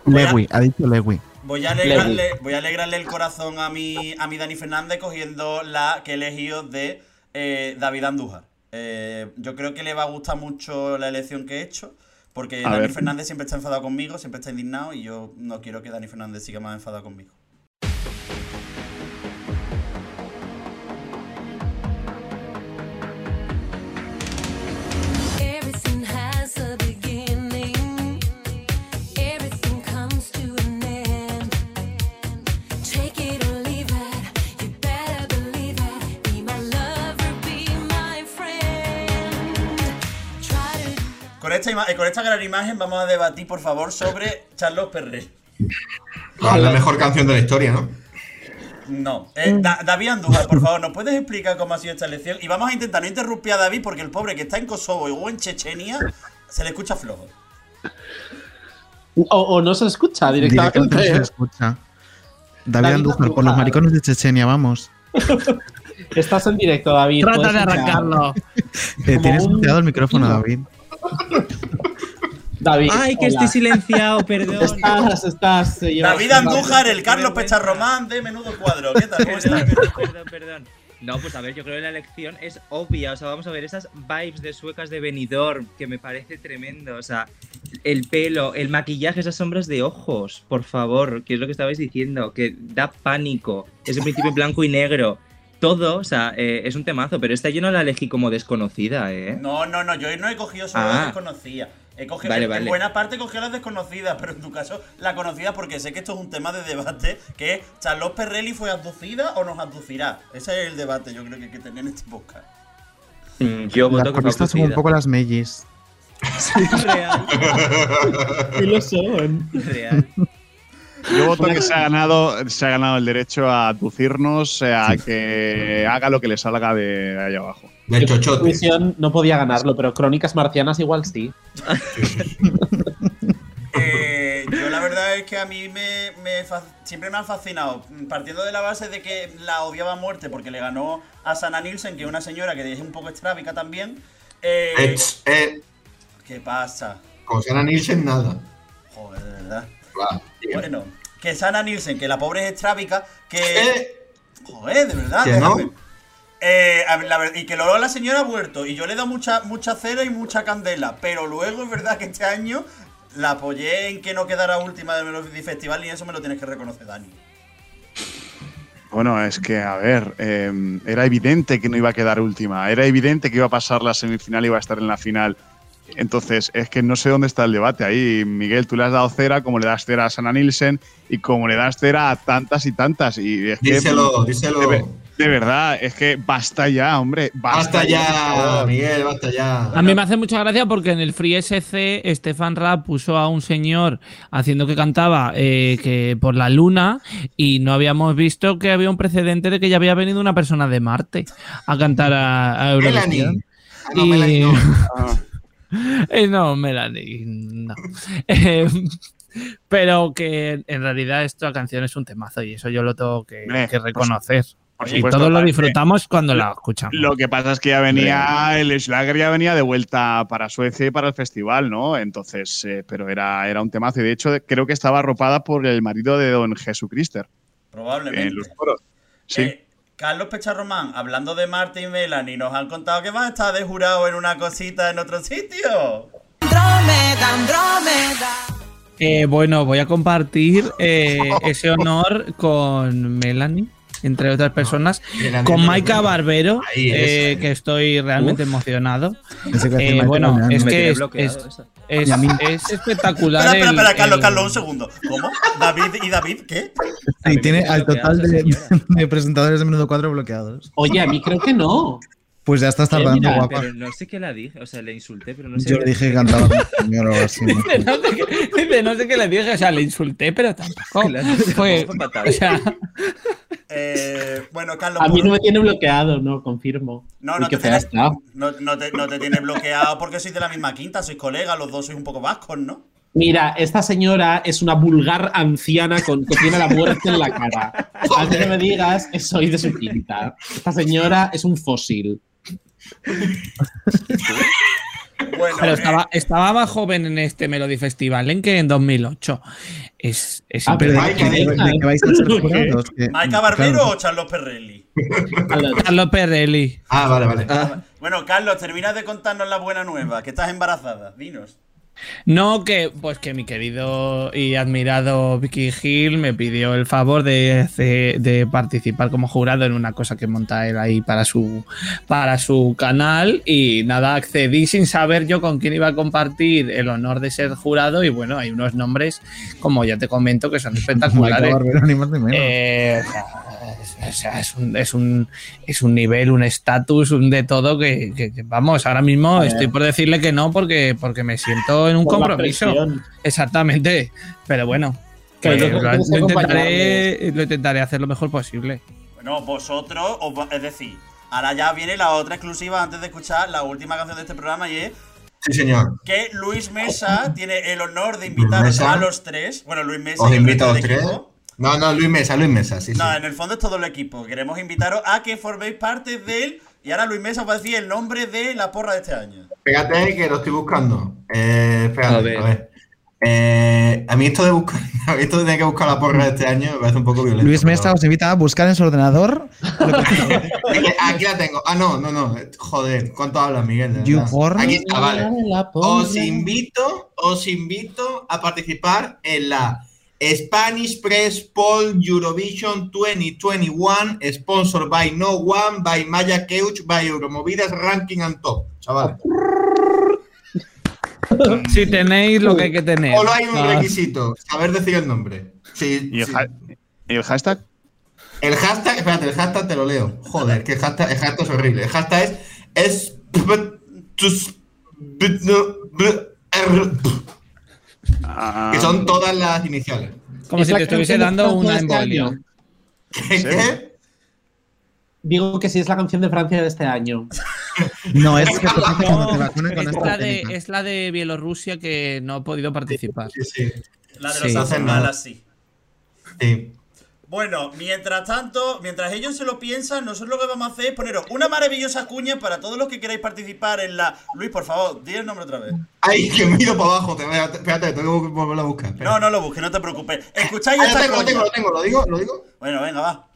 Lewy, ha dicho Lewy. Voy a alegrarle, voy a alegrarle el corazón a mi, a mi Dani Fernández cogiendo la que he elegido de eh, David Andújar. Eh, yo creo que le va a gustar mucho la elección que he hecho. Porque A Dani ver. Fernández siempre está enfadado conmigo, siempre está indignado y yo no quiero que Dani Fernández siga más enfadado conmigo. Everything has a Con esta, ima- con esta gran imagen vamos a debatir, por favor, sobre Charlos Perret. La, la mejor canción de la historia, ¿no? No. Eh, Da- David Andújar, por favor, ¿nos puedes explicar cómo ha sido esta elección? Y vamos a intentar no interrumpir a David porque el pobre que está en Kosovo o en Chechenia se le escucha flojo. O, o no se escucha Directamente no se escucha. David David Andújar, por los maricones de Chechenia, vamos. Estás en directo, David. Trata puedes de arrancarlo. Eh, tienes un- muteado el micrófono, David. David. Ay, que hola. estoy silenciado, perdón. Estás, estás. David Andújar, el Carlos Pecharromán de Menudo Cuadro. ¿Qué tal? ¿Cómo estás? perdón, perdón, perdón. No, pues a ver, yo creo que la elección es obvia. O sea, vamos a ver esas vibes de suecas de Benidorm, que me parece tremendo. O sea, el pelo, el maquillaje, esas sombras de ojos, por favor, que es lo que estabais diciendo, que da pánico. Ese principio en blanco y negro. Todo, o sea, eh, es un temazo, pero esta yo no la elegí como desconocida, ¿eh? No, no, no, yo no he cogido solo Ah. las desconocidas. He cogido, Vale, en, buena parte he cogido las desconocidas, pero en tu caso la conocida porque sé que esto es un tema de debate, que es, ¿Charlotte Perrelli fue abducida o nos abducirá? Ese es el debate yo creo que hay que tener en este podcast. Mm, Yo Las voto que fue son un poco las mellis. Real, Sí lo son. real. Yo voto que se ha ganado, se ha ganado el derecho a aducirnos, eh, a que haga lo que le salga de ahí abajo. De chochote. Misión no podía ganarlo, pero Crónicas Marcianas igual sí. Eh, yo la verdad es que a mí me, siempre me ha fascinado, partiendo de la base de que la odiaba a muerte porque le ganó a Sana Nielsen, que es una señora que es un poco estrábica también. Eh, eh, ¿Qué pasa? con Sana Nielsen, nada. Joder, de verdad. Bueno, que Sana Nielsen, que la pobre es estrábica, que... Eh, Joder, de verdad, ¿Que no? Eh, la y que luego la señora ha vuelto y yo le he dado mucha, mucha cera y mucha candela, pero luego es verdad que este año la apoyé en que no quedara última del Melody Festival y eso me lo tienes que reconocer, Dani. Bueno, es que, a ver, eh, era evidente que no iba a quedar última, era evidente que iba a pasar la semifinal y iba a estar en la final. Entonces, es que no sé dónde está el debate ahí. Miguel, tú le has dado cera como le das cera a Sana Nielsen y como le das cera a tantas y tantas. Y es que, díselo, díselo. De, ver- de verdad, es que basta ya, hombre. Basta, Basta ya. Miguel, basta ya. A mí me hace mucha gracia porque en el Free SC Stefan Rapp puso a un señor haciendo que cantaba eh, que por la luna y no habíamos visto que había un precedente de que ya había venido una persona de Marte a cantar a, a Eurovisión. Melanie. Ah, no, Y- Melanie no. Eh, no, Melanie, no. Eh, pero que en realidad esta canción es un temazo y eso yo lo tengo que, que reconocer. por y supuesto, todos lo disfrutamos cuando la escuchamos. Lo que pasa es que ya venía, el Schlager ya venía de vuelta para Suecia y para el festival, ¿no? Entonces, eh, pero era, era un temazo. Y de hecho, creo que estaba arropada por el marido de Don Jesucristo Probablemente. en los coros. Sí. Carlos Pecharromán, hablando de Marte y Melanie, nos han contado que vas a estar de jurado en una cosita en otro sitio. Eh, bueno, voy a compartir eh, ese honor con Melanie, entre otras personas, con Maika Barbero, Ahí, eso, eh, ahí. que estoy realmente emocionado. Eh, bueno, es Me que es, es- es- Y a mí- es espectacular. Espera, espera, el- espera, Carlos, el- Carlos, un segundo. ¿Cómo? ¿David y David qué? Sí, tiene al total de, de presentadores de menudo 4 bloqueados. Oye, a mí creo que no. Pues ya estás Eh, tardando, mira, guapa. Pero no sé qué la dije, o sea, le insulté, pero no sé. Yo le dije que cantaba señor o así. ¿no? Dice, no sé qué, dice, no sé qué le dije, o sea, le insulté, pero tampoco. Claro, fue, o sea, Eh, bueno, Carlos, A mí no me tiene bloqueado, no, confirmo. no, no qué te tienes, no, no te, no te tienes bloqueado porque sois de la misma quinta, sois colegas, los dos sois un poco vascos, ¿no? Mira, esta señora es una vulgar anciana con, que tiene la muerte en la cara. Antes que me digas que soy de su quinta. Esta señora es un fósil. Bueno, Pero eh, estaba, estaba más joven en este Melody Festival en que en 2008. Es, es Ah, Pero ¿de, Ay, qué- que- de- de qué vais a ser jurados? Que- ¿Maika Barbero claro, o Charlos Perrelli? Carlos Perrelli. Ah, vale, vale. Bueno, Carlos, termina de contarnos la buena nueva, que estás embarazada. Dinos. No, que pues que mi querido y admirado Vicky Hill me pidió el favor de, de participar como jurado en una cosa que monta él ahí para su para su canal y nada, accedí sin saber yo con quién iba a compartir el honor de ser jurado y bueno, hay unos nombres, como ya te comento, que son espectaculares. Barbero, ni más ni menos. Eh, o sea, es un, es un, es un nivel, un estatus, un de todo que, que- que, vamos, ahora mismo ver. estoy por decirle que no porque, porque me siento en un Por compromiso. Exactamente. Pero bueno, Que pues, lo, intentaré, lo intentaré hacer lo mejor posible. Bueno, vosotros, os es decir, ahora ya viene la otra exclusiva antes de escuchar la última canción de este programa y es Sí, señor. que Luis Mesa tiene el honor de invitaros Mesa. a los tres. Bueno, Luis Mesa Os invito a los tres. equipo. No, no, Luis Mesa, Luis Mesa, sí, sí. No, en el fondo es todo el equipo. Queremos invitaros a que forméis parte de él. Y ahora Luis Mesa os va a decir el nombre de la porra de este año. Fíjate que lo estoy buscando. Eh, espérate, A a ver. Eh, a mí esto de buscar, a mí esto de tener que buscar la porra de este año me parece un poco violento. Luis Mesa pero- os invita a buscar en su ordenador. lo que- Eh, Aquí la tengo. Ah, no, no, no. Joder, ¿cuánto hablas, Miguel? Verdad. YouPorn. Aquí está, vale. Os invito, os invito a participar en la Spanish Press Poll Eurovision 2021, sponsored by No One, by Maya Couch, by Euromovidas Ranking and Top. Chavales. Si tenéis lo que hay que tener. Solo hay un Ah, requisito, saber decir el nombre. Sí, ¿Y el, sí. ha- y el hashtag? El hashtag, espérate, el hashtag te lo leo. Joder, que el hashtag, el hashtag es horrible. El hashtag es. Ah, Que son todas las iniciales. Como si te estuviese dando una este embolia. ¿Qué? Digo que sí es la canción de Francia de este año. No, es que con Es esta la, de, técnica. es la de Bielorrusia que no ha podido participar. Sí, sí. La de Sí. los Hacen Azafalas, sí. sí. Bueno, mientras tanto, mientras ellos se lo piensan, nosotros lo que vamos a hacer es poneros una maravillosa cuña para todos los que queráis participar en la. Luis, por favor, di el nombre otra vez. Ay, que ido para abajo. te- Espérate, espérate, tengo que volverlo a buscar. espera. No, no lo busques, no te preocupes. Escucháis Ah, lo esta tengo, lo tengo, lo tengo. ¿Lo digo? ¿Lo digo? Bueno, venga, va.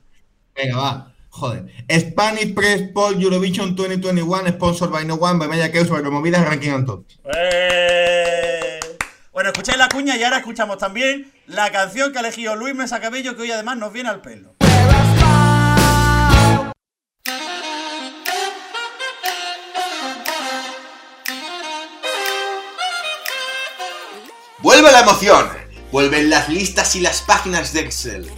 Venga, va. Joder. Spanish Press Poll Eurovision 2021, sponsored by No One, by Maya Keus, by Movidas Ranking and Top. Eh. Bueno, escucháis la cuña y ahora escuchamos también la canción que ha elegido Luis Mesa Cabello, que hoy además nos viene al pelo. Vuelve la emoción, vuelven las listas y las páginas de Excel.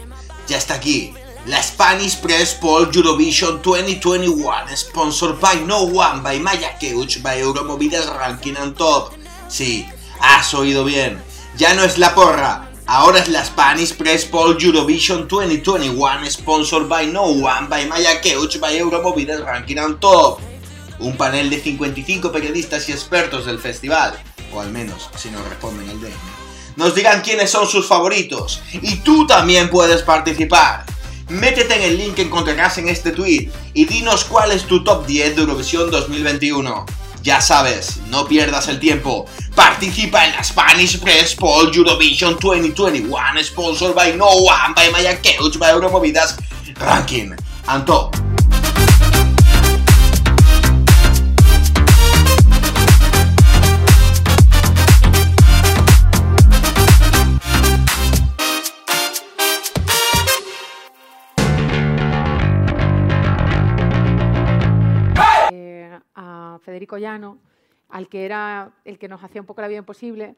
Ya está aquí, la Spanish Press Poll Eurovision 2021, sponsored by No One, by Maya Couch, by Euromovidas Ranking and Top. Sí, has oído bien, ya no es la porra, ahora es la Spanish Press Poll Eurovision 2021, sponsored by No One, by Maya Couch, by Euromovidas Ranking and Top un panel de 55 periodistas y expertos del festival, o al menos si nos responden al DM, nos dirán quiénes son sus favoritos y tú también puedes participar. Métete en el link que encontrarás en este tweet y dinos cuál es tu top 10 de Eurovisión 2021. Ya sabes, no pierdas el tiempo. Participa en la Spanish Press Poll Eurovision 2021, sponsored by No One, by Maya Couch, by Euromovidas, Ranking and Top. Federico Llano, al que era el que nos hacía un poco la vida imposible,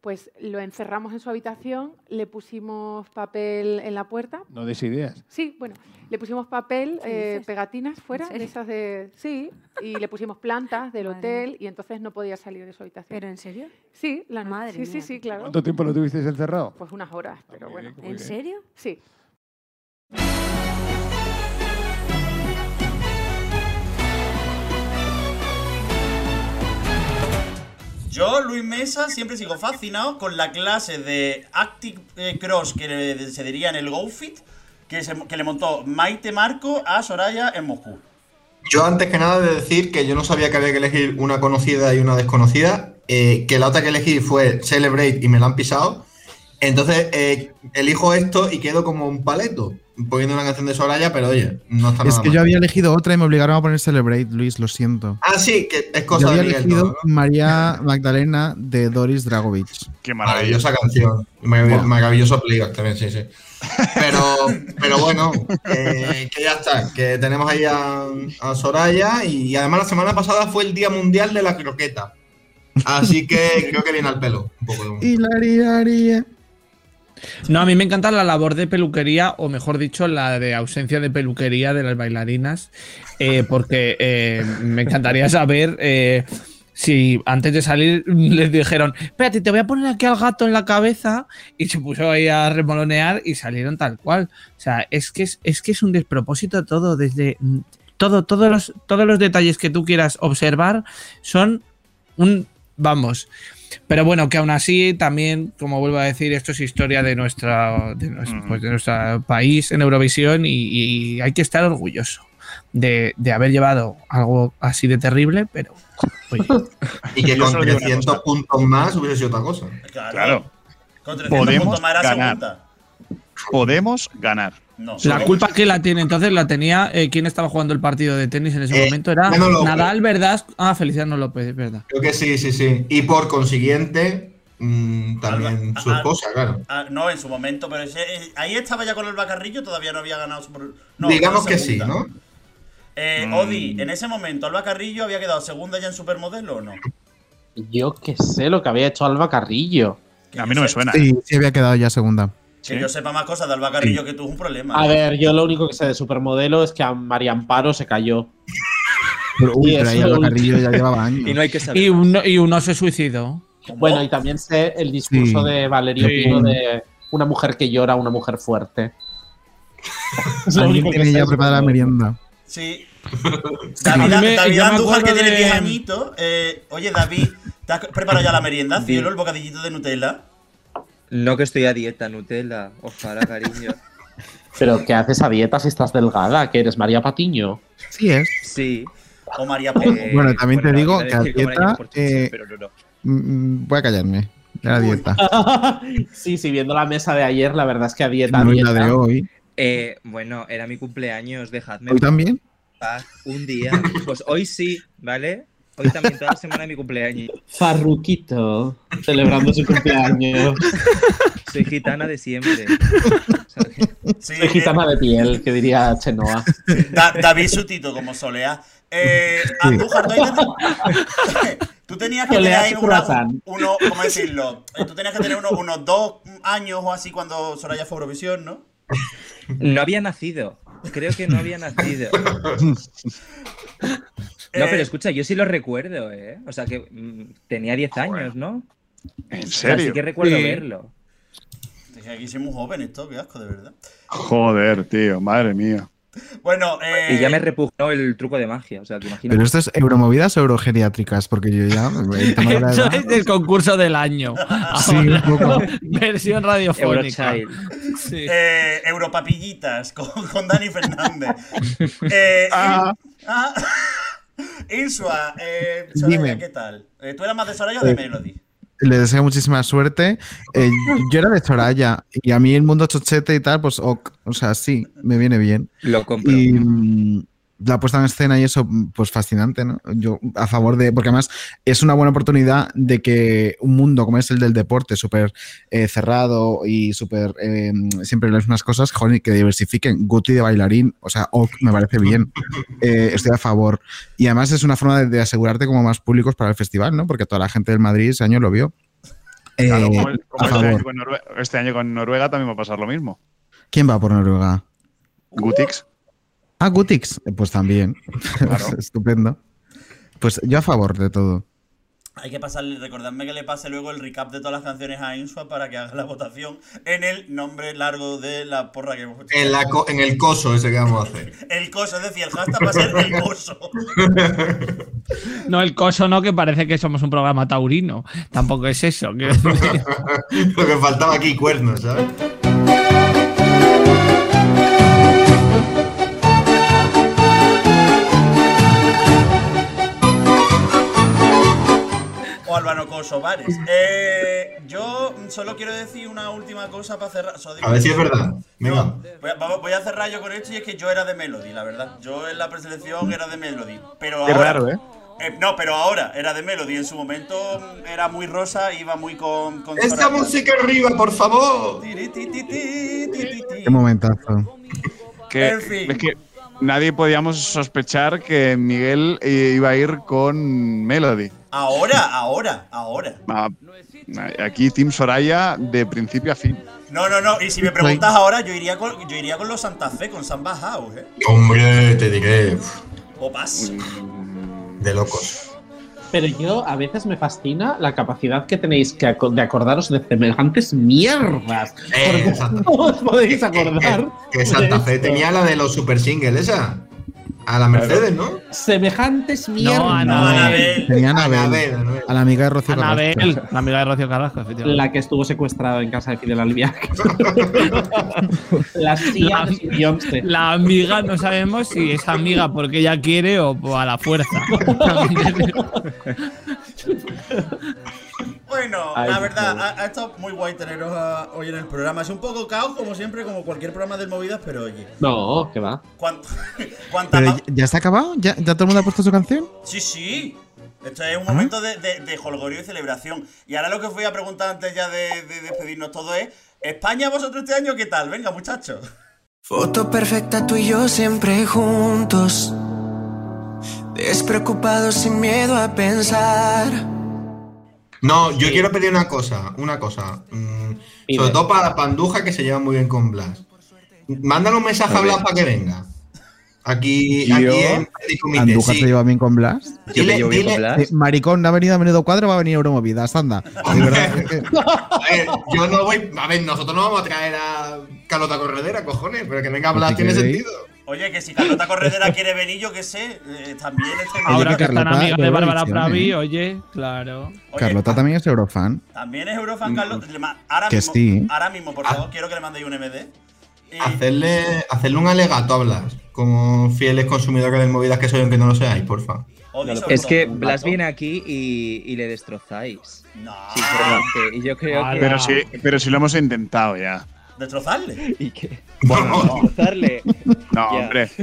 pues lo encerramos en su habitación, le pusimos papel en la puerta. No des ideas. Sí, bueno, le pusimos papel, ¿Qué eh, pegatinas fuera, ¿En de esas de... Sí, y le pusimos plantas del Madre hotel y entonces no podía salir de su habitación. ¿Pero en serio? Sí, la no- Madre sí, sí, mía. sí, claro. ¿Cuánto tiempo lo tuvisteis encerrado? Pues unas horas, pero muy bueno. bien, ¿En bien. serio? Sí. Yo, Luis Mesa, siempre sigo fascinado con la clase de Active eh, Cross que se diría en el GoFit que le montó Maite Marco a Soraya en Moscú. Yo antes que nada de decir que yo no sabía que había que elegir una conocida y una desconocida, eh, que la otra que elegí fue Celebrate y me la han pisado. Entonces eh, elijo esto y quedo como un paleto poniendo una canción de Soraya, pero oye, no está Es nada que mal. yo había elegido otra y me obligaron a poner Celebrate, Luis, lo siento. Ah, sí, que es Yo cosa había de Miguel. elegido todo, ¿no? María Magdalena de Doris Dragovich. Qué maravilla. Maravillosa canción. Marav- Maravilloso playback también, sí, sí. Pero, pero bueno, eh, que ya está. Que tenemos ahí a, a Soraya y además la semana pasada fue el Día Mundial de la Croqueta. Así que creo que viene al pelo. Un poco de- Hilariaria. No, a mí me encanta la labor de peluquería, o mejor dicho, la de ausencia de peluquería de las bailarinas, eh, porque eh, me encantaría saber eh, si antes de salir les dijeron, espérate, te voy a poner aquí al gato en la cabeza, y se puso ahí a remolonear y salieron tal cual. O sea, es que es, es que es un despropósito todo, desde mm, todo, todos los, todos los detalles que tú quieras observar son un, vamos, pero bueno, que aún así también, como vuelvo a decir, esto es historia de nuestra, de nuestro, pues, de nuestro país en Eurovisión y, y hay que estar orgulloso de, de haber llevado algo así de terrible, pero oye, Y que con solo digo una 300 cosa. puntos más hubiese sido otra cosa. Claro. Claro. Con 300 Podemos puntos más era ganar. segunda. Podemos ganar. No. la culpa que la tiene entonces la tenía eh, quien estaba jugando el partido de tenis en ese Eh, momento era. Nadal, ¿verdad? Ah, Feliciano López, verdad. Creo que sí, sí, sí. Y por consiguiente, mm, también Alba- su ah, esposa, claro. Ah, no, en su momento, pero ese- eh, ahí estaba ya con el Bacarrillo, todavía no había ganado su. No, Digamos que sí. ¿no? Eh, Mm. Odi, en ese momento, ¿Alba Carrillo había quedado segunda ya en Supermodelo o no? Yo que sé lo que había hecho Alba Carrillo. A mí no me suena. Sí, sí había quedado ya segunda. Que yo sepa más cosas de Alba Carrillo que tú es un problema. A ver, yo lo único que sé de Supermodelo es que a María Amparo se cayó. Pero, uy, Y pero ahí Alba Carrillo ya llevaba años. Y no hay que saber. Y uno, y uno se suicidó. Bueno, y también sé el discurso Sí. de Valerio Sí. Pino de una mujer que llora, una mujer fuerte. Es lo Alguien único que tiene ya preparada la merienda. Sí. David, me- David me Andújar, que tiene de- 10 añitos. eh, oye, David, ¿te has preparado ya la merienda? Cielo, el bocadillito de Nutella. No que estoy a dieta, Nutella. Ojalá, cariño. Pero ¿qué haces a dieta si estás delgada? ¿Que eres María Patiño? Sí es. Sí. O María. Eh, Bueno, también te digo que a dieta, eh, pero no, no. Mm, Voy a callarme. La dieta. sí, sí, viendo la mesa de ayer, la verdad es que a dieta. No, la de hoy. Eh, bueno, era mi cumpleaños, dejadme ¿Hoy también? un día. Pues hoy sí, ¿vale? Hoy también, toda la semana es mi cumpleaños. Farruquito, celebrando su cumpleaños. Soy gitana de siempre. Sí, Soy gitana de piel, que diría Chenoa. Da- David Sutito, como Solea. Eh, Andújar, ¿tú, te- tú tenías que tener Solea una- uno, ¿cómo decirlo? Eh, Tú tenías que tener unos, unos dos años o así cuando Soraya fue Eurovisión, ¿no? No había nacido. Creo que no había nacido. No, Eh, pero escucha, yo sí lo recuerdo, ¿eh? O sea que mm, tenía 10 años, ¿no? ¿En O sea, sí serio? que recuerdo Sí. verlo. Es que aquí soy muy joven esto, qué asco, de verdad. Joder, tío, madre mía. Bueno, eh, Y ya me repugnó el truco de magia. O sea, que imagínate. Pero esto es euromovidas o eurogeriátricas, porque yo ya. el tema de la Eso edad- es del concurso del año. Sí, un poco. Versión radiofónica. Eurochild. Sí. eh, Europapillitas con, con Dani Fernández. Eh, Ah. ah, Insua, eh, Soraya, Dime. ¿qué tal? Eh, ¿Tú eras más de Soraya o de Eh, Melody? Le deseo muchísima suerte. Eh, yo era de Soraya y a mí el mundo chochete y tal, pues ok, o sea, sí, me viene bien. Lo compro. Y mm, la puesta en escena y eso, pues fascinante, ¿no? Yo a favor de, porque además es una buena oportunidad de que un mundo como es el del deporte, súper eh, cerrado y súper eh, siempre las mismas cosas, joder, que diversifiquen. Guti de bailarín, o sea, ok, me parece bien. Eh, estoy a favor. Y además es una forma de, de asegurarte como más públicos para el festival, ¿no? Porque toda la gente del Madrid ese año lo vio. Eh, Claro, como, este, año favor. con Noruega, este año con Noruega también va a pasar lo mismo. ¿Quién va por Noruega? Gutix. Ah, Gutix. Eh, Pues también. Claro. Estupendo. Pues yo a favor de todo. Hay que pasarle, recordadme que le pase luego el recap de todas las canciones a Insua para que haga la votación en el nombre largo de la porra que hemos hecho. En, la co- en el coso ese que vamos a hacer. El coso, es decir, el hashtag va a ser el coso. No, el coso no, que parece que somos un programa taurino. Tampoco es eso. Lo que faltaba aquí, cuernos, ¿sabes? Eh, yo solo quiero decir una última cosa para cerrar. solo A ver si es verdad. Venga. No, voy, a, voy a cerrar yo con esto y es que yo era de Melody, la verdad. Yo en la preselección era de Melody. Pero Qué ahora, raro, ¿eh? eh, No, pero ahora era de Melody. En su momento era muy rosa, iba muy con. con ¡Esta Soraya. música arriba, por favor! Qué momentazo. Que, En fin. Es que nadie podíamos sospechar que Miguel eh, iba a ir con Melody. Ahora, ahora, ahora. Ah, Aquí Team Soraya de principio a fin. No, no, no. Y si me preguntas ahora, yo iría con, yo iría con los Santa Fe, con Samba House, ¿eh? Hombre, te diré. Opas. De locos. Pero yo a veces me fascina la capacidad que tenéis que aco- de acordaros de semejantes mierdas. Eh, Porque Santa- no os podéis acordar. Que Santa de Fe tenía la de los super singles, esa. A la Mercedes, ¿no? Semejantes mierdas. No, Anabel. Tenía a Anabel, Anabel, Anabel. a la amiga de Rocío Anabel, Carrasco. la amiga de Rocío Carrasco, efectivamente. La que estuvo secuestrada en casa de Fidel Albiac. la tía La- de Beyoncé. La amiga no sabemos si es amiga porque ella quiere o a la fuerza. Bueno, Ay, la verdad, no. ha, ha estado muy guay teneros ah, hoy en el programa. Es un poco caos, como siempre, como cualquier programa del Movidas, pero oye, No, que va. cuan- cuanta Pero más- ya- ya está acabado, ¿Ya, ya todo el mundo ha puesto su canción. Sí, sí. Esto es un ¿Ah? momento de, de, de holgorio y celebración. Y ahora lo que os voy a preguntar antes ya de, de despedirnos todo es: ¿España vosotros este año qué tal? Venga, muchachos. Foto perfecta tú y yo siempre juntos. Despreocupados sin miedo a pensar. No, yo quiero pedir una cosa, una cosa. mm, sobre todo para la panduja que se lleva muy bien con Blas. Mándale un mensaje a. Blas para que venga. Aquí, Yo- aquí en sí. se lleva bien con Blas. Yo Dile- bien dile- con Blas. Eh, maricón, no ha venido a menudo cuadro, va a venir Euromovidas, anda. A ver, yo no voy. A ver, nosotros no vamos a traer a Carlota Corredera, cojones, pero que venga Blas si tiene sentido. Oye, que si Carlota Corredera quiere venir, yo qué sé, eh, también este Ahora que están Carlota, amigas de Bárbara Pravi, ¿eh? oye, claro. Oye, Carlota también es Eurofan. También es Eurofan Carlota. Ma- Ahora Que mismo, sí. ahora mismo, por favor, quiero que le mandéis un MD. Y- Hacerle, hacerle un alegato a Blas, como fieles consumidores de movidas que soy, aunque no lo seáis, porfa. Es que. Blas viene aquí y, y le destrozáis. No. Sinceramente. Y yo creo que. Pero sí, pero sí lo hemos intentado ya. ¿Destrozarle? ¿Y qué? Bueno, Destrozarle. No, hombre.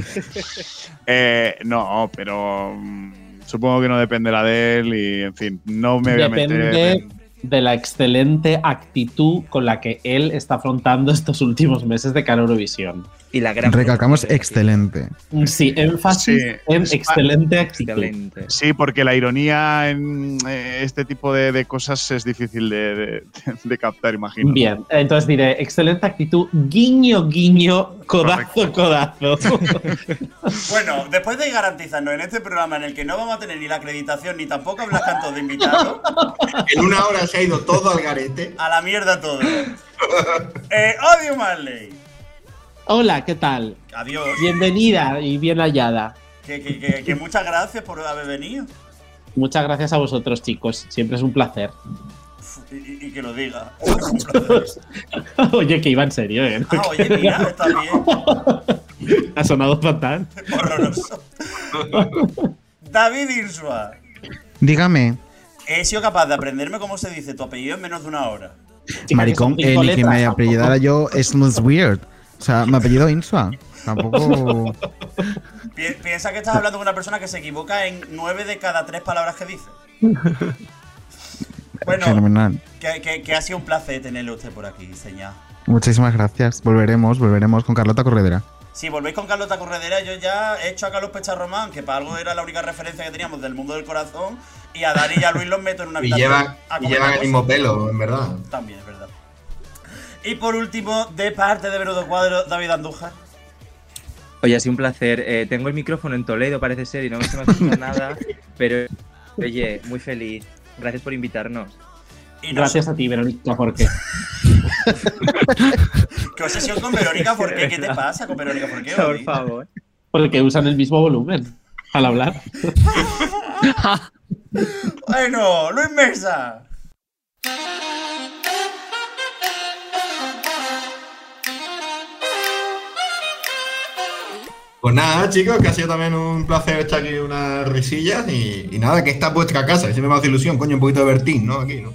Eh, no, pero mm, supongo que no dependerá de él y, en fin, no me voy a meter. Depende en- de la excelente actitud con la que él está afrontando estos últimos meses de cara a Eurovisión. Y la gran. Recalcamos excelente. Sí, énfasis Sí. en Es- excelente actitud. Excelente. Sí, porque la ironía en eh, este tipo de, de cosas es difícil de, de- de captar, imagino. Bien, entonces diré, excelente actitud, guiño, guiño, codazo, codazo. Bueno, después de garantizarnos en este programa en el que no vamos a tener ni la acreditación ni tampoco hablas cantos de invitados, en una hora se ha ido todo al garete. a la mierda todo. Eh, Odio Marley. Hola, ¿qué tal? Adiós. Bienvenida y bien hallada. Que, que- que- que muchas gracias por haber venido. Muchas gracias a vosotros, chicos. Siempre es un placer. Y, que lo diga. Oye, que iba en serio, ¿eh? Ah, oye, mira, está bien. Ha sonado fatal. Horroroso. David Irsua. Dígame, He sido capaz de aprenderme cómo se dice tu apellido en menos de una hora. maricón, eh, ni que me apellidara yo es más weird. O sea, me apellido Insua. Tampoco. Pi- piensa que estás hablando con una persona que se equivoca en nueve de cada tres palabras que dice. Bueno, Fenomenal. que, que- que ha sido un placer tenerle a usted por aquí, señor. Muchísimas gracias. Volveremos, volveremos con Carlota Corredera. Si volvéis con Carlota Corredera, yo ya he hecho a Carlos Pecharromán, que para algo era la única referencia que teníamos del mundo del corazón, y a Dani y a Luis los meto en una Y habitación. llevan, y comentar llevan el mismo pelo, en verdad. También, es verdad. Y por último, de parte de Menudo Cuadro, David Andújar. Oye, ha sido un placer. Eh, tengo el micrófono en Toledo, parece ser, y no se me escucha nada. Pero, oye, muy feliz. Gracias por invitarnos. Y no Gracias a ti, Verónica, porque ¿Qué obsesión con Verónica? ¿Por qué? ¿Qué te pasa con Verónica? ¿Por qué? Por favor. porque usan el mismo volumen al hablar. Bueno, Luis Mesa. Pues nada, chicos, que ha sido también un placer echar aquí unas risillas y, y nada, que esta es vuestra casa, que siempre me hace ilusión, coño, un poquito de Bertín, ¿no? Aquí, ¿no?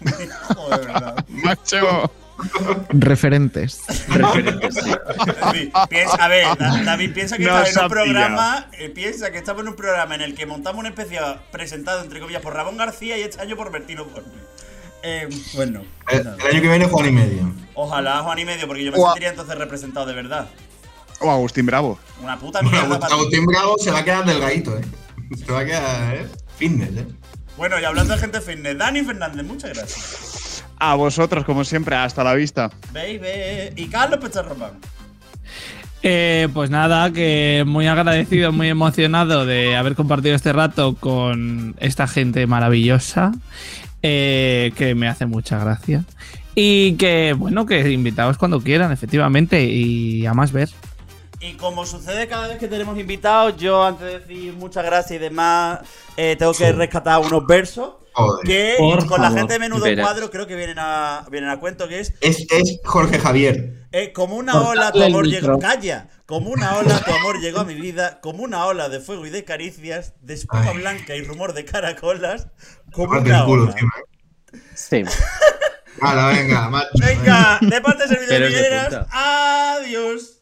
Macho. Referentes. David, piensa- a ver, Da- David piensa que No está en un programa, eh, piensa que estamos en un programa en el que montamos un especial presentado entre comillas por Ramón García y este año por Bertino Borne. Eh, bueno, El, el año que viene, Juan y medio. ojalá Juan y medio, porque yo me Ua. sentiría entonces representado de verdad. O Agustín Bravo. Una puta mierda. Agustín Bravo se va a quedar delgadito, ¿eh? Se va a quedar, ¿eh? Fitness, ¿eh? Bueno, y hablando de gente fitness, Dani Fernández, muchas gracias. A vosotros, como siempre, hasta la vista. Baby. Y Carlos Pecharromán. Eh, pues nada, que muy agradecido, muy emocionado de haber compartido este rato con esta gente maravillosa, eh, que me hace mucha gracia. Y que, bueno, que invitados cuando quieran, efectivamente, y a más ver. Y como sucede cada vez que tenemos invitados, yo antes de decir muchas gracias y demás, eh, tengo que rescatar unos versos Joder. que Por con la gente de Menudo. Cuadro creo que vienen a, vienen a cuento, que es Es, es Jorge Javier. eh, como una Cortadle ola tu amor llegó, calla, como una ola tu amor llegó a mi vida, como una ola de fuego y de caricias, de espuma Ay. blanca y rumor de caracolas, como una el culo ola. ¿eh? Sí. Hala, venga, macho. Venga, de parte de Servidor de Villeras, adiós.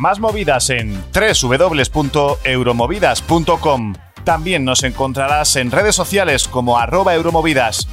Más movidas en www.euromovidas.com. También nos encontrarás en redes sociales como arroba euromovidas